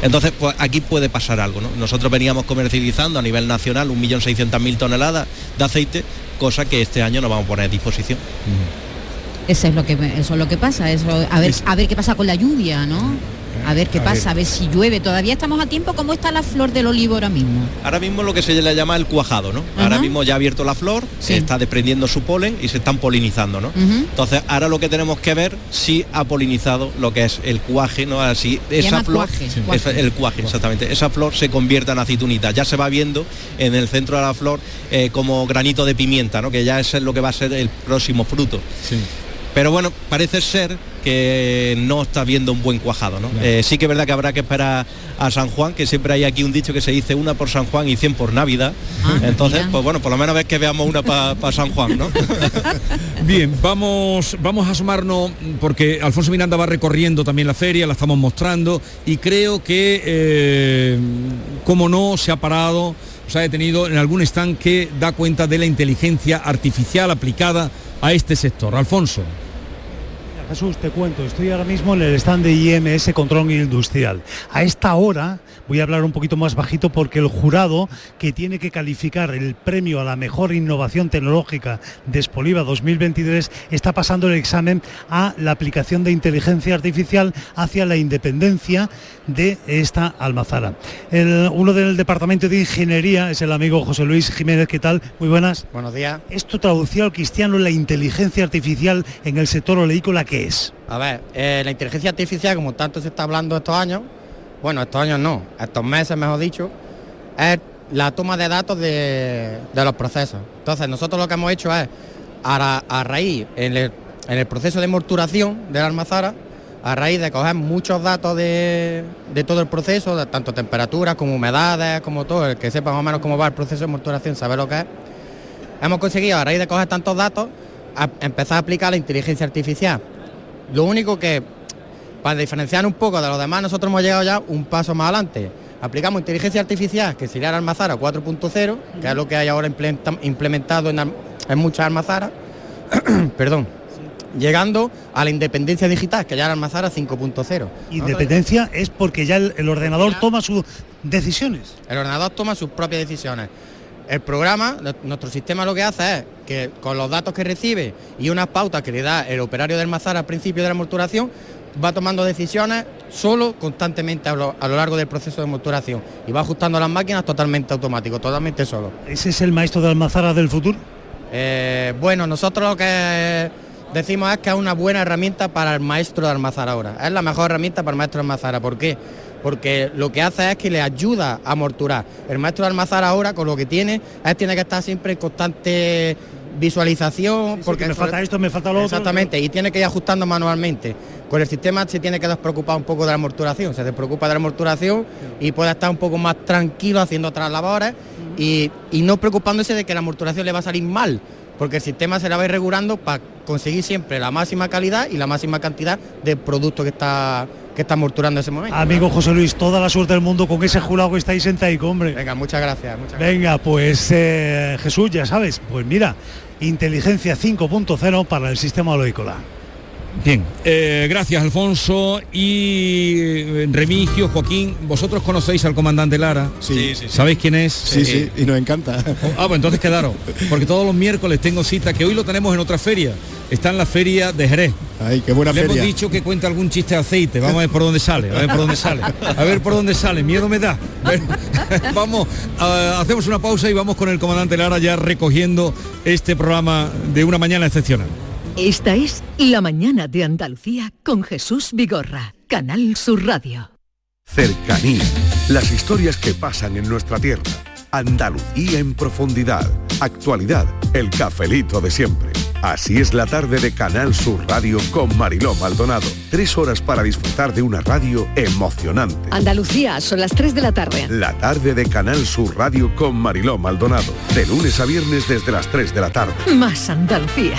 Entonces, pues aquí puede pasar algo, ¿no? Nosotros veníamos comercializando a nivel nacional 1.600.000 toneladas de aceite, cosa que este año no vamos a poner a disposición. Eso es lo que eso es lo que pasa, eso a ver a ver qué pasa con la lluvia, ¿no? A ver qué A pasa, ver. a ver si llueve. Todavía estamos a tiempo. ¿Cómo está la flor del olivo ahora mismo? Ahora mismo lo que se le llama el cuajado, ¿no? Ahora mismo ya ha abierto la flor, se está desprendiendo su polen y se están polinizando, ¿no? Entonces ahora lo que tenemos que ver si ha polinizado lo que es el cuaje, ¿no? Así Se esa llama flor, cuaje, esa- cuaje. el cuaje, exactamente. Esa flor se convierta en aceitunita. Ya se va viendo en el centro de la flor eh, como granito de pimienta, ¿no? Que ya es lo que va a ser el próximo fruto. Pero bueno, parece ser que no está viendo un buen cuajado, ¿no? Eh, sí que es verdad que habrá que esperar a San Juan, que siempre hay aquí un dicho que se dice una por San Juan y 100 por Navidad. Entonces, mira. pues bueno, por lo menos ves que veamos una para San Juan, ¿no? Bien, vamos, vamos a asomarnos porque Alfonso Miranda va recorriendo también la feria, la estamos mostrando y creo que, eh, como no, se ha parado, se ha detenido en algún stand que da cuenta de la inteligencia artificial aplicada a este sector. Alfonso. Jesús, te cuento, estoy ahora mismo en el stand de IMS Control Industrial. A esta hora voy a hablar un poquito más bajito porque el jurado que tiene que calificar el premio a la mejor innovación tecnológica de Espoliva 2023 está pasando el examen a la aplicación de inteligencia artificial hacia la independencia de esta almazara. El- uno del departamento de ingeniería es el amigo José Luis Jiménez, ¿qué tal? Muy buenas. Buenos días. Esto traducido al cristiano, la inteligencia artificial en el sector oleícola, ¿qué es? A ver, eh, la inteligencia artificial, como tanto se está hablando estos años, bueno, estos años no, estos meses mejor dicho, es la toma de datos de, de los procesos. Entonces, nosotros lo que hemos hecho es, a, ra- a raíz, en el, en el proceso de morturación de la almazara, a raíz de coger muchos datos de, de todo el proceso, tanto temperaturas como humedades, como todo, el que sepa más o menos cómo va el proceso de morturación, sabe lo que es, hemos conseguido a raíz de coger tantos datos empezar a aplicar la inteligencia artificial. Lo único que, para diferenciar un poco de los demás, nosotros hemos llegado ya un paso más adelante. Aplicamos inteligencia artificial, que sería la almazara 4.0, que es lo que hay ahora implementa- implementado en, muchas almazaras, perdón, llegando a la independencia digital, que ya la almazara 5.0. Independencia es porque ya el, el ordenador toma sus decisiones. El ordenador toma sus propias decisiones. El programa, nu- nuestro sistema lo que hace es que con los datos que recibe y unas pautas que le da el operario del Mazar al principio de la morturación, va tomando decisiones solo constantemente a lo, a lo largo del proceso de morturación y va ajustando las máquinas totalmente automático, totalmente solo. ¿Ese es el maestro de almazara del futuro? Eh, bueno, nosotros lo que decimos es que es una buena herramienta para el maestro de almazara ahora. Es la mejor herramienta para el maestro de almazara. ¿Por qué? Porque lo que hace es que le ayuda a morturar. El maestro de almazara ahora con lo que tiene es tiene que estar siempre en constante visualización. porque me falta esto, me falta lo otro. Exactamente, y tiene que ir ajustando manualmente. Con el sistema se tiene que despreocupar un poco de la morturación, se despreocupa de la morturación y puede estar un poco más tranquilo haciendo otras labores y, y no preocupándose de que la morturación le va a salir mal, porque el sistema se la va a ir regulando para conseguir siempre la máxima calidad y la máxima cantidad de producto que está que está morturando ese momento. Amigo José Luis, toda la suerte del mundo con ese jurado que estáis en Taico, hombre. Venga, muchas gracias. Muchas gracias. Venga, pues eh, Jesús, ya sabes, pues mira, inteligencia 5.0 para el sistema oleícola. Bien, eh, gracias Alfonso y eh, Remigio, Joaquín, vosotros conocéis al comandante Lara. Sí, sí, sí. ¿Sabéis quién es? Sí, sí, y nos encanta. Ah, pues entonces quedaros, porque todos los miércoles tengo cita, que hoy lo tenemos en otra feria. Está en la feria de Jerez. Ay, qué buena Le feria. hemos dicho que cuenta algún chiste de aceite. Vamos a ver por dónde sale, a ver por dónde sale. A ver por dónde sale. Miedo me da. Bueno, vamos, a- hacemos una pausa y vamos con el comandante Lara ya recogiendo este programa de una mañana excepcional. Esta es La mañana de Andalucía con Jesús Vigorra, Canal Sur Radio. Cercanía. Las historias que pasan en nuestra tierra. Andalucía en profundidad. Actualidad. El cafelito de siempre. Así es la tarde de Canal Sur Radio con Mariló Maldonado. Tres horas para disfrutar de una radio emocionante. Andalucía, son las 3 de la tarde. La tarde de Canal Sur Radio con Mariló Maldonado. De lunes a viernes desde las 3 de la tarde. Más Andalucía,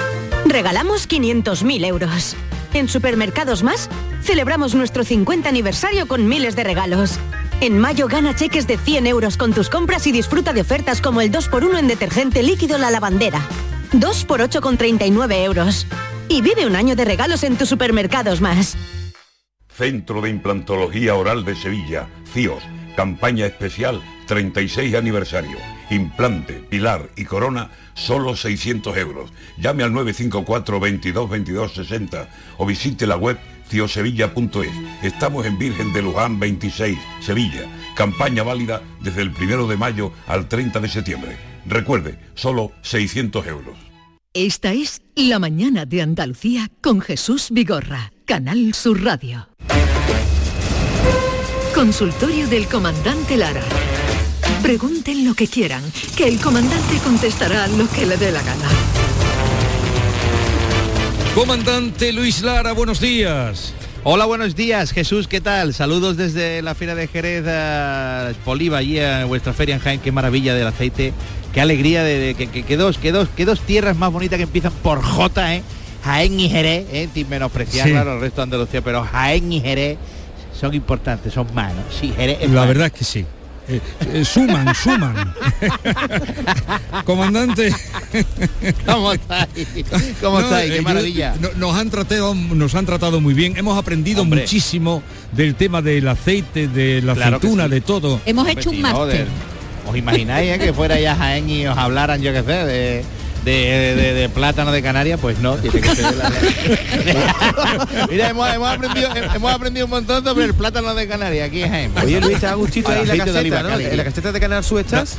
Regalamos 500.000 euros. En Supermercados Más, celebramos nuestro 50 aniversario con miles de regalos. En mayo gana cheques de 100 euros con tus compras y disfruta de ofertas como el 2x1 en detergente líquido La Lavandera. 2x8 con 39 euros. Y vive un año de regalos en tus Supermercados Más. Centro de Implantología Oral de Sevilla, CIOS, campaña especial 36 aniversario. Implante, pilar y corona, solo 600 euros. Llame al 954 22 22 60 o visite la web ciosevilla.es. Estamos en Virgen de Luján 26, Sevilla. Campaña válida desde el 1 de mayo al 30 de septiembre. Recuerde, solo 600 euros. Esta es La mañana de Andalucía con Jesús Vigorra, Canal Sur Radio. Consultorio del comandante Lara. Pregunten lo que quieran, que el comandante contestará lo que le dé la gana. Comandante Luis Lara, buenos días. Hola, buenos días, Jesús, ¿qué tal? Saludos desde la Feria de Jerez, a Poliva, allí a vuestra feria en Jaén, qué maravilla del aceite, qué alegría de, de- que, que- que dos, que dos, que dos tierras más bonitas que empiezan por J, ¿eh? Jaén y Jerez, ¿eh? sin menospreciar, Sí. claro, el resto de Andalucía, pero Jaén y Jerez son importantes, son manos. Sí, Jerez es La mano. verdad es que sí. Eh, eh, suman, suman. Comandante. ¿Cómo estáis? ¿Cómo estáis? Qué eh, yo- maravilla. no- nos, han tratado, nos han tratado muy bien. Hemos aprendido Hombre. muchísimo del tema del aceite, de la Claro aceituna, sí. de todo. Hemos Hombre, hecho un ¿no? máster. ¿Os imagináis eh, que fuera ya Jaén y os hablaran, yo qué sé, de, de, de- de plátano de Canarias? Pues no, tiene que ser de la... Mira, hemos, hemos aprendido, hemos aprendido un montón sobre el plátano de Canarias aquí en. Oye Luis, da gustito ahí en la oliva, caseta, ¿no? En la caseta de Canal Sur estás.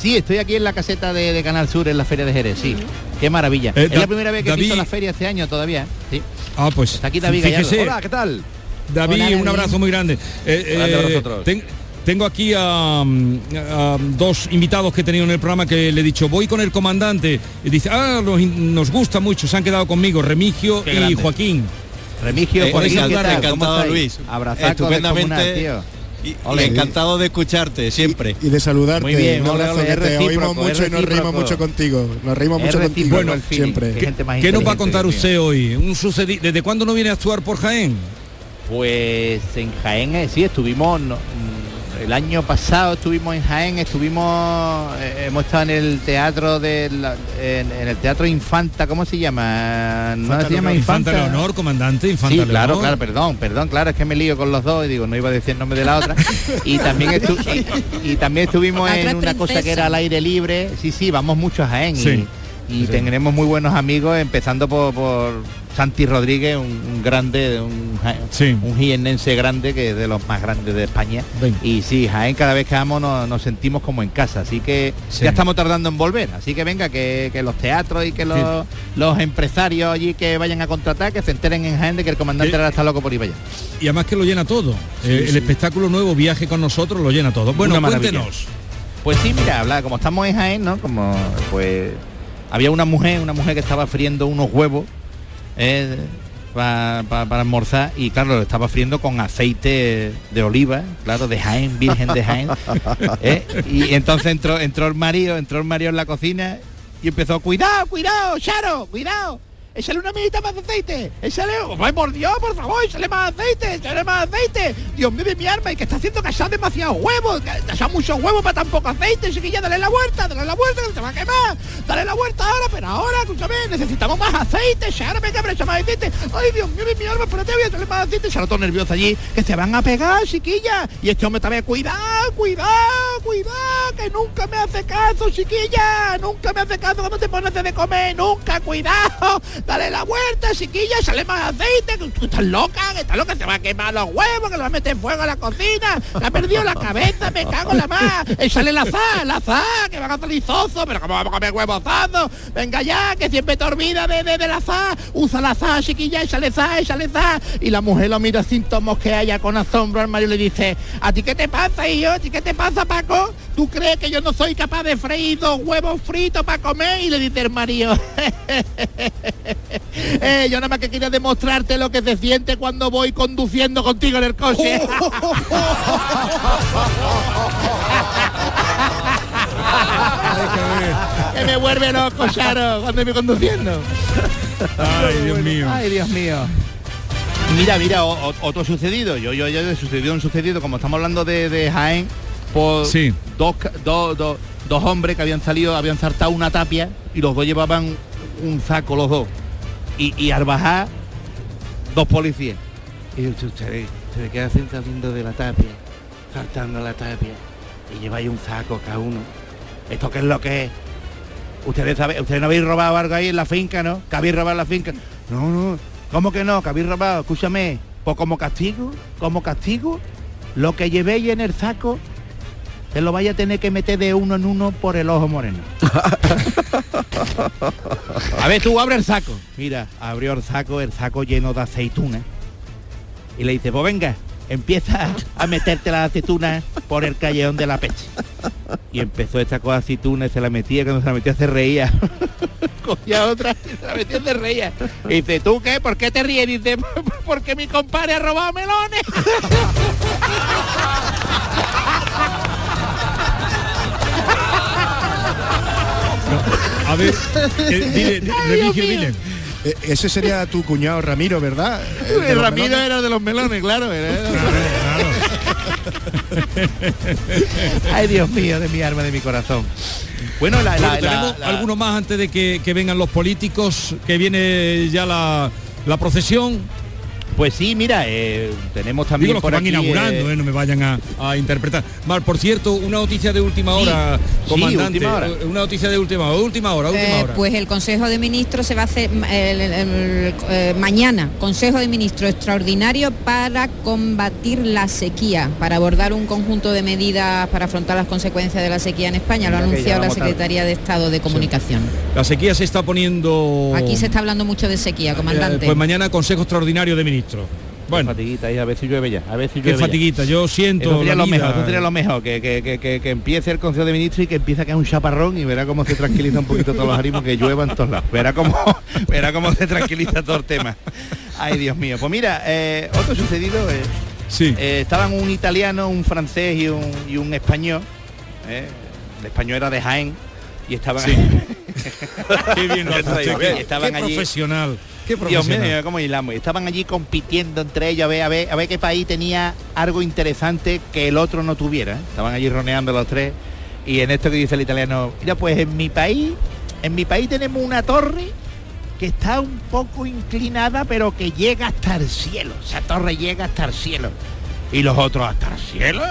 Sí, estoy aquí en la caseta de, de Canal Sur, en la Feria de Jerez, sí. Qué maravilla. Eh, es Da- la primera vez que David- piso la feria este año todavía. Sí. Ah, pues. Está aquí David Gallardo. Hola, ¿qué tal? David, Hola, un abrazo muy grande. Eh, eh, vosotros. ten- tengo aquí a, mm, a dos invitados que he tenido en el programa que le he dicho, voy con el comandante. Y dice, ah, nos, nos gusta mucho, se han quedado conmigo, Remigio Qué y grande. Joaquín. Remigio, Eh, Joaquín, encantado. Luis. Abrazaco Estupendamente. descomunal, tío. Y, y Ole. encantado de escucharte siempre. Y de saludarte. Muy bien, un abrazo, ole, que te oímos mucho y nos reímos mucho contigo. Nos reímos mucho contigo. Bueno, feeling, siempre. qué gente más ¿Qué nos va a contar usted mío. hoy? Un sucedi ¿Desde cuándo no viene a actuar por Jaén? Pues en Jaén, eh, sí, estuvimos, no, el año pasado estuvimos en Jaén, estuvimos, eh, hemos estado en el teatro de la- en, en el teatro Infanta, ¿cómo se llama? No Infanta se llama Leonor. Infanta. Infanta Leonor, comandante, Infanta sí, claro, Leonor. claro, perdón, perdón, claro, es que me lío con los dos y digo, no iba a decir el nombre de la otra. y también y, y también estuvimos en una cosa que era al aire libre. Sí, sí, vamos mucho a Jaén Sí. y, y Sí. tenemos muy buenos amigos, empezando por, por Santi Rodríguez, un, un grande, un, Sí. un jiennense grande que es de los más grandes de España. Y sí, Jaén cada vez que vamos nos, nos sentimos como en casa, así que Sí. ya estamos tardando en volver. Así que venga, que, que los teatros y que los, los empresarios allí que vayan a contratar, que se enteren en Jaén de que el comandante ahora está loco por ir allá. Y además que lo llena todo. Eh, el espectáculo nuevo, viaje con nosotros, lo llena todo. Bueno, cuéntenos. Pues sí, mira, habla, como estamos en Jaén, ¿no? Como pues había una mujer, una mujer que estaba friendo unos huevos eh, pa- pa- para almorzar y claro, lo estaba friendo con aceite de oliva, claro, de Jaén, virgen de Jaén. ¿eh? Y entonces entró, entró el marido, entró el marido en la cocina y empezó, cuidado, cuidado, Charo, cuidado. Échale una mitad más de aceite, échale, ¡ay, por Dios, por favor, échale más aceite, échale más aceite. Dios mío mi arma, y que está haciendo que echar demasiados huevos, que echar muchos huevos para tan poco aceite, chiquilla, dale la vuelta, dale la vuelta, que te va a quemar, dale la vuelta ahora, pero ahora, escúchame, necesitamos más aceite, echárame que habrá más aceite. Ay, Dios mío mi arma, espérate, voy a echarle más aceite, echarlo todo nervioso allí, que se van a pegar, chiquilla. Y este hombre también, cuidado, cuidado, cuidado, que nunca me hace caso, chiquilla, nunca me hace caso cuando te pones de comer, nunca, cuidado, dale la vuelta, chiquilla, sale más aceite, que tú estás loca, que estás loca, te va a quemar los huevos, que le va a meter fuego a la cocina, que ha perdido la cabeza, me cago en la más, échale la azar, la azar, que van a salir zozos, pero como vamos a comer huevos zazos, venga ya, que siempre te olvidas de, de, la azar, usa la azar, chiquilla, échale azar, échale azar, y la mujer lo mira sin tomos que haya con asombro al marido y le dice, ¿a ti qué te pasa, hijo? ¿A ti qué te pasa, Paco? ¿Tú crees que yo no soy capaz de freír dos huevos fritos para comer? Y le dice el marido, eh, yo nada más que quería demostrarte lo que se siente cuando voy conduciendo contigo en el coche. que me vuelve loco, Charo, cuando me conduciendo. Ay, Dios mío. Ay, Dios mío. Mira, mira, o- o- otro sucedido. Yo, yo, ya de sucedido un sucedido, como estamos hablando de, de Jaén, por Sí. dos, dos, dos, dos hombres que habían salido, habían saltado una tapia y los dos llevaban un saco los dos. Y, y al bajar, dos policías. Y dice, ustedes, ustedes qué hacen saliendo de la tapia, saltando la tapia, y lleváis un saco cada uno. ¿Esto qué es lo que es? Ustedes saben, ustedes no habéis robado algo ahí en la finca, ¿no? Que habéis robado en la finca. No, no. ¿Cómo que no? Que habéis robado. Escúchame. Pues como castigo, como castigo, lo que llevéis en el saco, te lo vaya a tener que meter de uno en uno por el ojo moreno. a ver, tú abre el saco. Mira, abrió el saco, el saco lleno de aceitunas. Y le dice, pues venga, empieza a meterte las aceitunas por el callejón de la pecha. Y empezó esta cosa aceituna y se la metía, cuando se la metía se reía. Cogía otra y se la metía se reía. Y dice, ¿tú qué? ¿Por qué te ríes? Y dice, porque mi compadre ha robado melones. A ver, eh, dile, Remigio, dile. Eh, ese sería tu cuñado Ramiro, ¿verdad? El de El los Ramiro melones. era de los melones, claro. era- Ay, Dios mío, de mi alma, de mi corazón. Bueno, la, la- tenemos la- alguno más antes de que, que vengan los políticos, que viene ya la, la procesión. Pues sí, mira, eh, tenemos también Digo los que por van aquí, inaugurando, eh, eh, no me vayan a, a interpretar. Mar, por cierto, una noticia de última Sí, hora, sí, comandante. última hora. Una noticia de última hora, última hora, última Eh, hora. pues el Consejo de Ministros se va a hacer el- el- el- eh, mañana, Consejo de Ministros extraordinario para combatir la sequía, para abordar un conjunto de medidas para afrontar las consecuencias de la sequía en España. Lo ha anunciado la. Secretaría de Estado de Comunicación. La sequía se está poniendo. Aquí se está hablando mucho de sequía, Eh, comandante. pues mañana Consejo Extraordinario de Ministros. Bueno, fatiguita y a ver si llueve ya, a ver si qué llueve ya. fatiguita. Yo siento. Eso sería lo mejor, eso sería lo mejor, que, que, que, que- empiece el Consejo de Ministros y que empiece a caer un chaparrón y verá cómo se tranquiliza un poquito todos los ánimos que llueva en todos lados. Verá cómo, verá cómo se tranquiliza todo el tema. Ay, Dios mío. Pues mira, eh, otro sucedido, eh, Sí. eh, estaban un italiano, un francés y un, y un español. eh, el español era de Jaén y estaban Sí. Qué bien lo qué- estaban qué allí profesional. Qué Dios mío, cómo hilamos. Estaban allí compitiendo entre ellos a ver, a ver, a ver qué país tenía algo interesante que el otro no tuviera. Estaban allí roneando los tres. Y en esto que dice el italiano, mira, pues en mi país, en mi país tenemos una torre que está un poco inclinada, pero que llega hasta el cielo. Esa torre llega hasta el cielo. Y los otros, ¿hasta el cielo?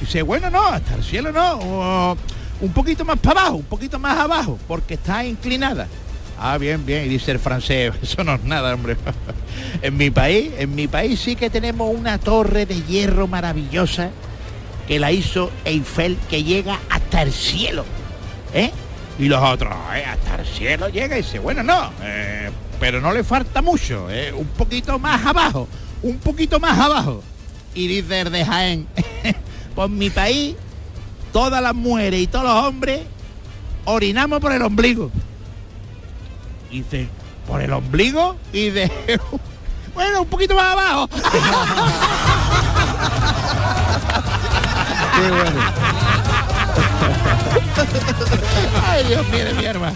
Dice, bueno, no, hasta el cielo no. o- un poquito más para abajo, un poquito más abajo, porque está inclinada. Ah, bien, bien. Y dice el francés, eso no es nada, hombre. en mi país, en mi país sí que tenemos una torre de hierro maravillosa que la hizo Eiffel, que llega hasta el cielo. ¿Eh? Y los otros, "Eh, hasta el cielo llega y dice, bueno, no, eh, pero no le falta mucho, eh, un poquito más abajo, un poquito más abajo. Y dice el de Jaén, por mi país, todas las mujeres y todos los hombres orinamos por el ombligo. Y dice, ¿por el ombligo? Y de bueno, un poquito más abajo. Qué bueno. Ay, Dios mío de mi arma.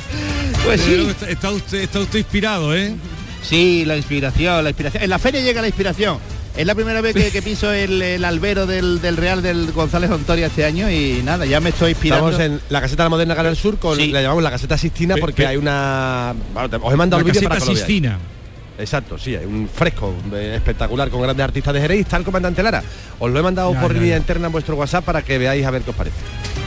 Pues Pero sí. Está, está usted, está usted inspirado, ¿eh? Sí, la inspiración, la inspiración. En la feria llega la inspiración. Es la primera vez que, que piso el, el albero del, del Real del González Ontoria este año y nada, ya me estoy inspirando. Estamos en la caseta de la Moderna Canal Sur con la llamamos la caseta Sistina porque pe- hay una bueno, os he mandado La el vídeo para que lo veáis. Exacto, sí, hay un fresco eh, espectacular con grandes artistas de Jerez está el comandante Lara. Os lo he mandado Ya, por ya, línea ya. interna en vuestro WhatsApp para que veáis a ver qué os parece.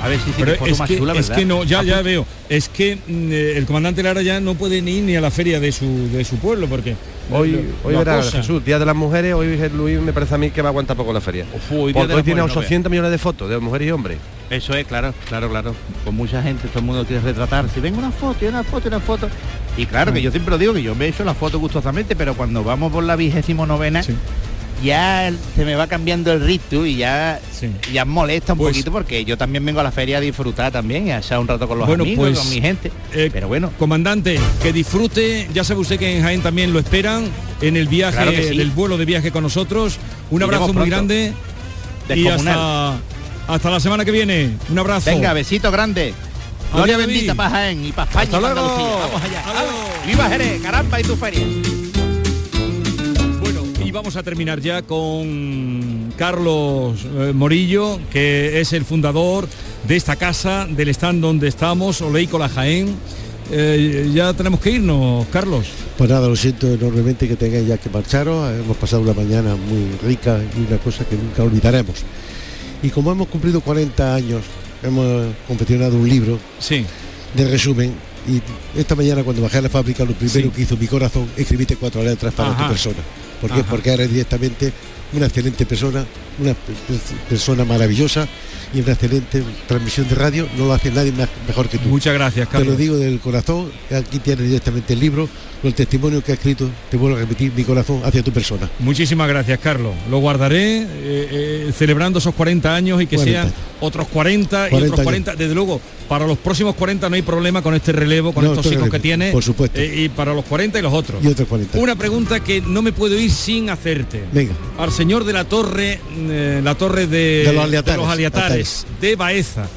A ver si Pero es, que, es que no, ya, ya veo. Es que mm, eh, el comandante Lara ya no puede ni ir ni a la feria de su, de su pueblo porque Hoy, lo- hoy lo verás, acosa. Jesús, Día de las Mujeres, hoy Luis me parece a mí que va a aguantar poco la feria. hoy Día Porque hoy tiene Mujeres, no 800 millones de fotos de mujeres y hombres. Eso es, claro, claro, claro. Con mucha gente, todo el mundo quiere retratar. Si vengo una foto, y una foto, y una foto. Y claro, que yo siempre lo digo, que yo me he hecho la foto gustosamente, pero cuando vamos por la vigésimo novena, ya se me va cambiando el ritmo y ya, ya molesta un Pues- poquito porque yo también vengo a la feria a disfrutar también y a echar un rato con los Bueno, amigos, pues, con mi gente. pero bueno. Comandante, que disfrute, ya sabe usted que en Jaén también lo esperan en el viaje, Claro sí. en el vuelo de viaje con nosotros. Un abrazo muy grande y hasta, hasta la semana que viene. Un abrazo. Venga, besito grande. Adiós, Gloria David. bendita para Jaén y para España. Hasta luego. Vamos allá. ¡Viva Jerez! ¡Caramba y tu feria! Bueno, y vamos a terminar ya con Carlos eh, Morillo, que es el fundador de esta casa, del stand donde estamos, Oleícola Jaén. Eh, ya tenemos que irnos, Carlos. Pues nada, lo siento enormemente que tengáis ya que marcharos. Hemos pasado una mañana muy rica y una cosa que nunca olvidaremos. Y como hemos cumplido 40 años, hemos confeccionado un libro sí. de resumen. Y esta mañana cuando bajé a la fábrica, lo primero que hizo mi corazón, escribiste cuatro letras para Ajá. tu persona. ¿Por qué? Porque eres directamente una excelente persona, una pe- pe- persona maravillosa y una excelente transmisión de radio. No lo hace nadie más- mejor que tú. Muchas gracias, Te Carlos. lo digo del corazón, aquí tienes directamente el libro, con el testimonio que ha escrito, te vuelvo a repetir, mi corazón hacia tu persona. Muchísimas gracias, Carlos. Lo guardaré eh, eh, celebrando esos 40 años y que 40. sean otros 40 y 40 otros años. 40. Desde luego, para los próximos 40 no hay problema con este relevo, con No, estos esto hijos que tiene. por supuesto. eh, y para los 40 y los otros. Y otros 40. Una pregunta que no me puedo ir sin hacerte. Venga. Señor de la torre, eh, la torre de, De los Aliatares, Aliatares, de Baeza.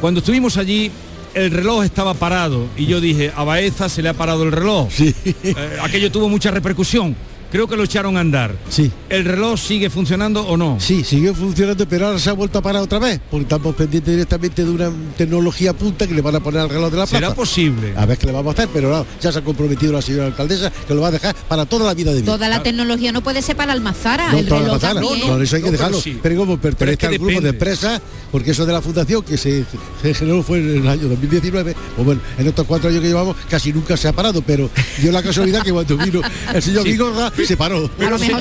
Cuando estuvimos allí, el reloj estaba parado y yo dije, a Baeza se le ha parado el reloj. Eh, aquello tuvo mucha repercusión. Creo que lo echaron a andar. Sí. ¿El reloj sigue funcionando o no? Sí, sigue funcionando, pero ahora se ha vuelto a parar otra vez, porque estamos pendientes directamente de una tecnología punta que le van a poner al reloj de la ¿Será plaza. posible? A ver qué le vamos a hacer, pero no, ya se ha comprometido la señora alcaldesa que lo va a dejar para toda la vida de vida. Toda la tecnología no puede ser para Almazara, No, el la reloj también. no, eso hay que pero dejarlo. sí. Pero como pertenece Pero es al grupo de empresas, porque eso de la fundación que se, se generó fue en el año 2019, pues bueno, en estos cuatro años que llevamos casi nunca se ha parado, pero dio la casualidad que cuando vino el señor Sí. Vigorra se paró. Pero, sí,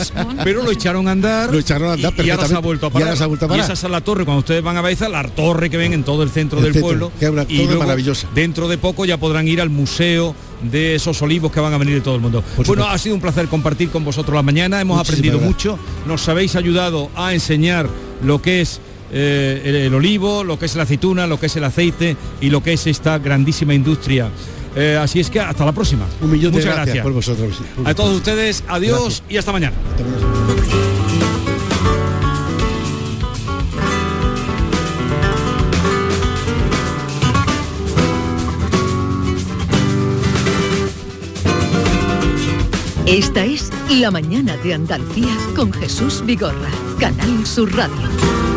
pero lo echaron a andar. Lo echaron a andar y, y ahora se ha perfectamente. vuelto a Y parar. ahora se ha vuelto a Y parar. esa es la torre, cuando ustedes van a Baeza, la torre que ven en todo el centro El del centro, pueblo. que es una y torre luego, maravillosa. Dentro de poco ya podrán ir al museo de esos olivos que van a venir de todo el mundo. bueno, supuesto. ha sido un placer compartir con vosotros la mañana. Hemos aprendido mucho. Nos habéis ayudado a enseñar lo que es eh, el, el olivo, lo que es la aceituna, lo que es el aceite y lo que es esta grandísima industria. Eh, así es que hasta la próxima. Un millón de gracias, gracias. por vosotros. A todos ustedes, adiós Gracias. y hasta mañana. Esta es La mañana de Andalucía con Jesús Vigorra, Canal Sur Radio.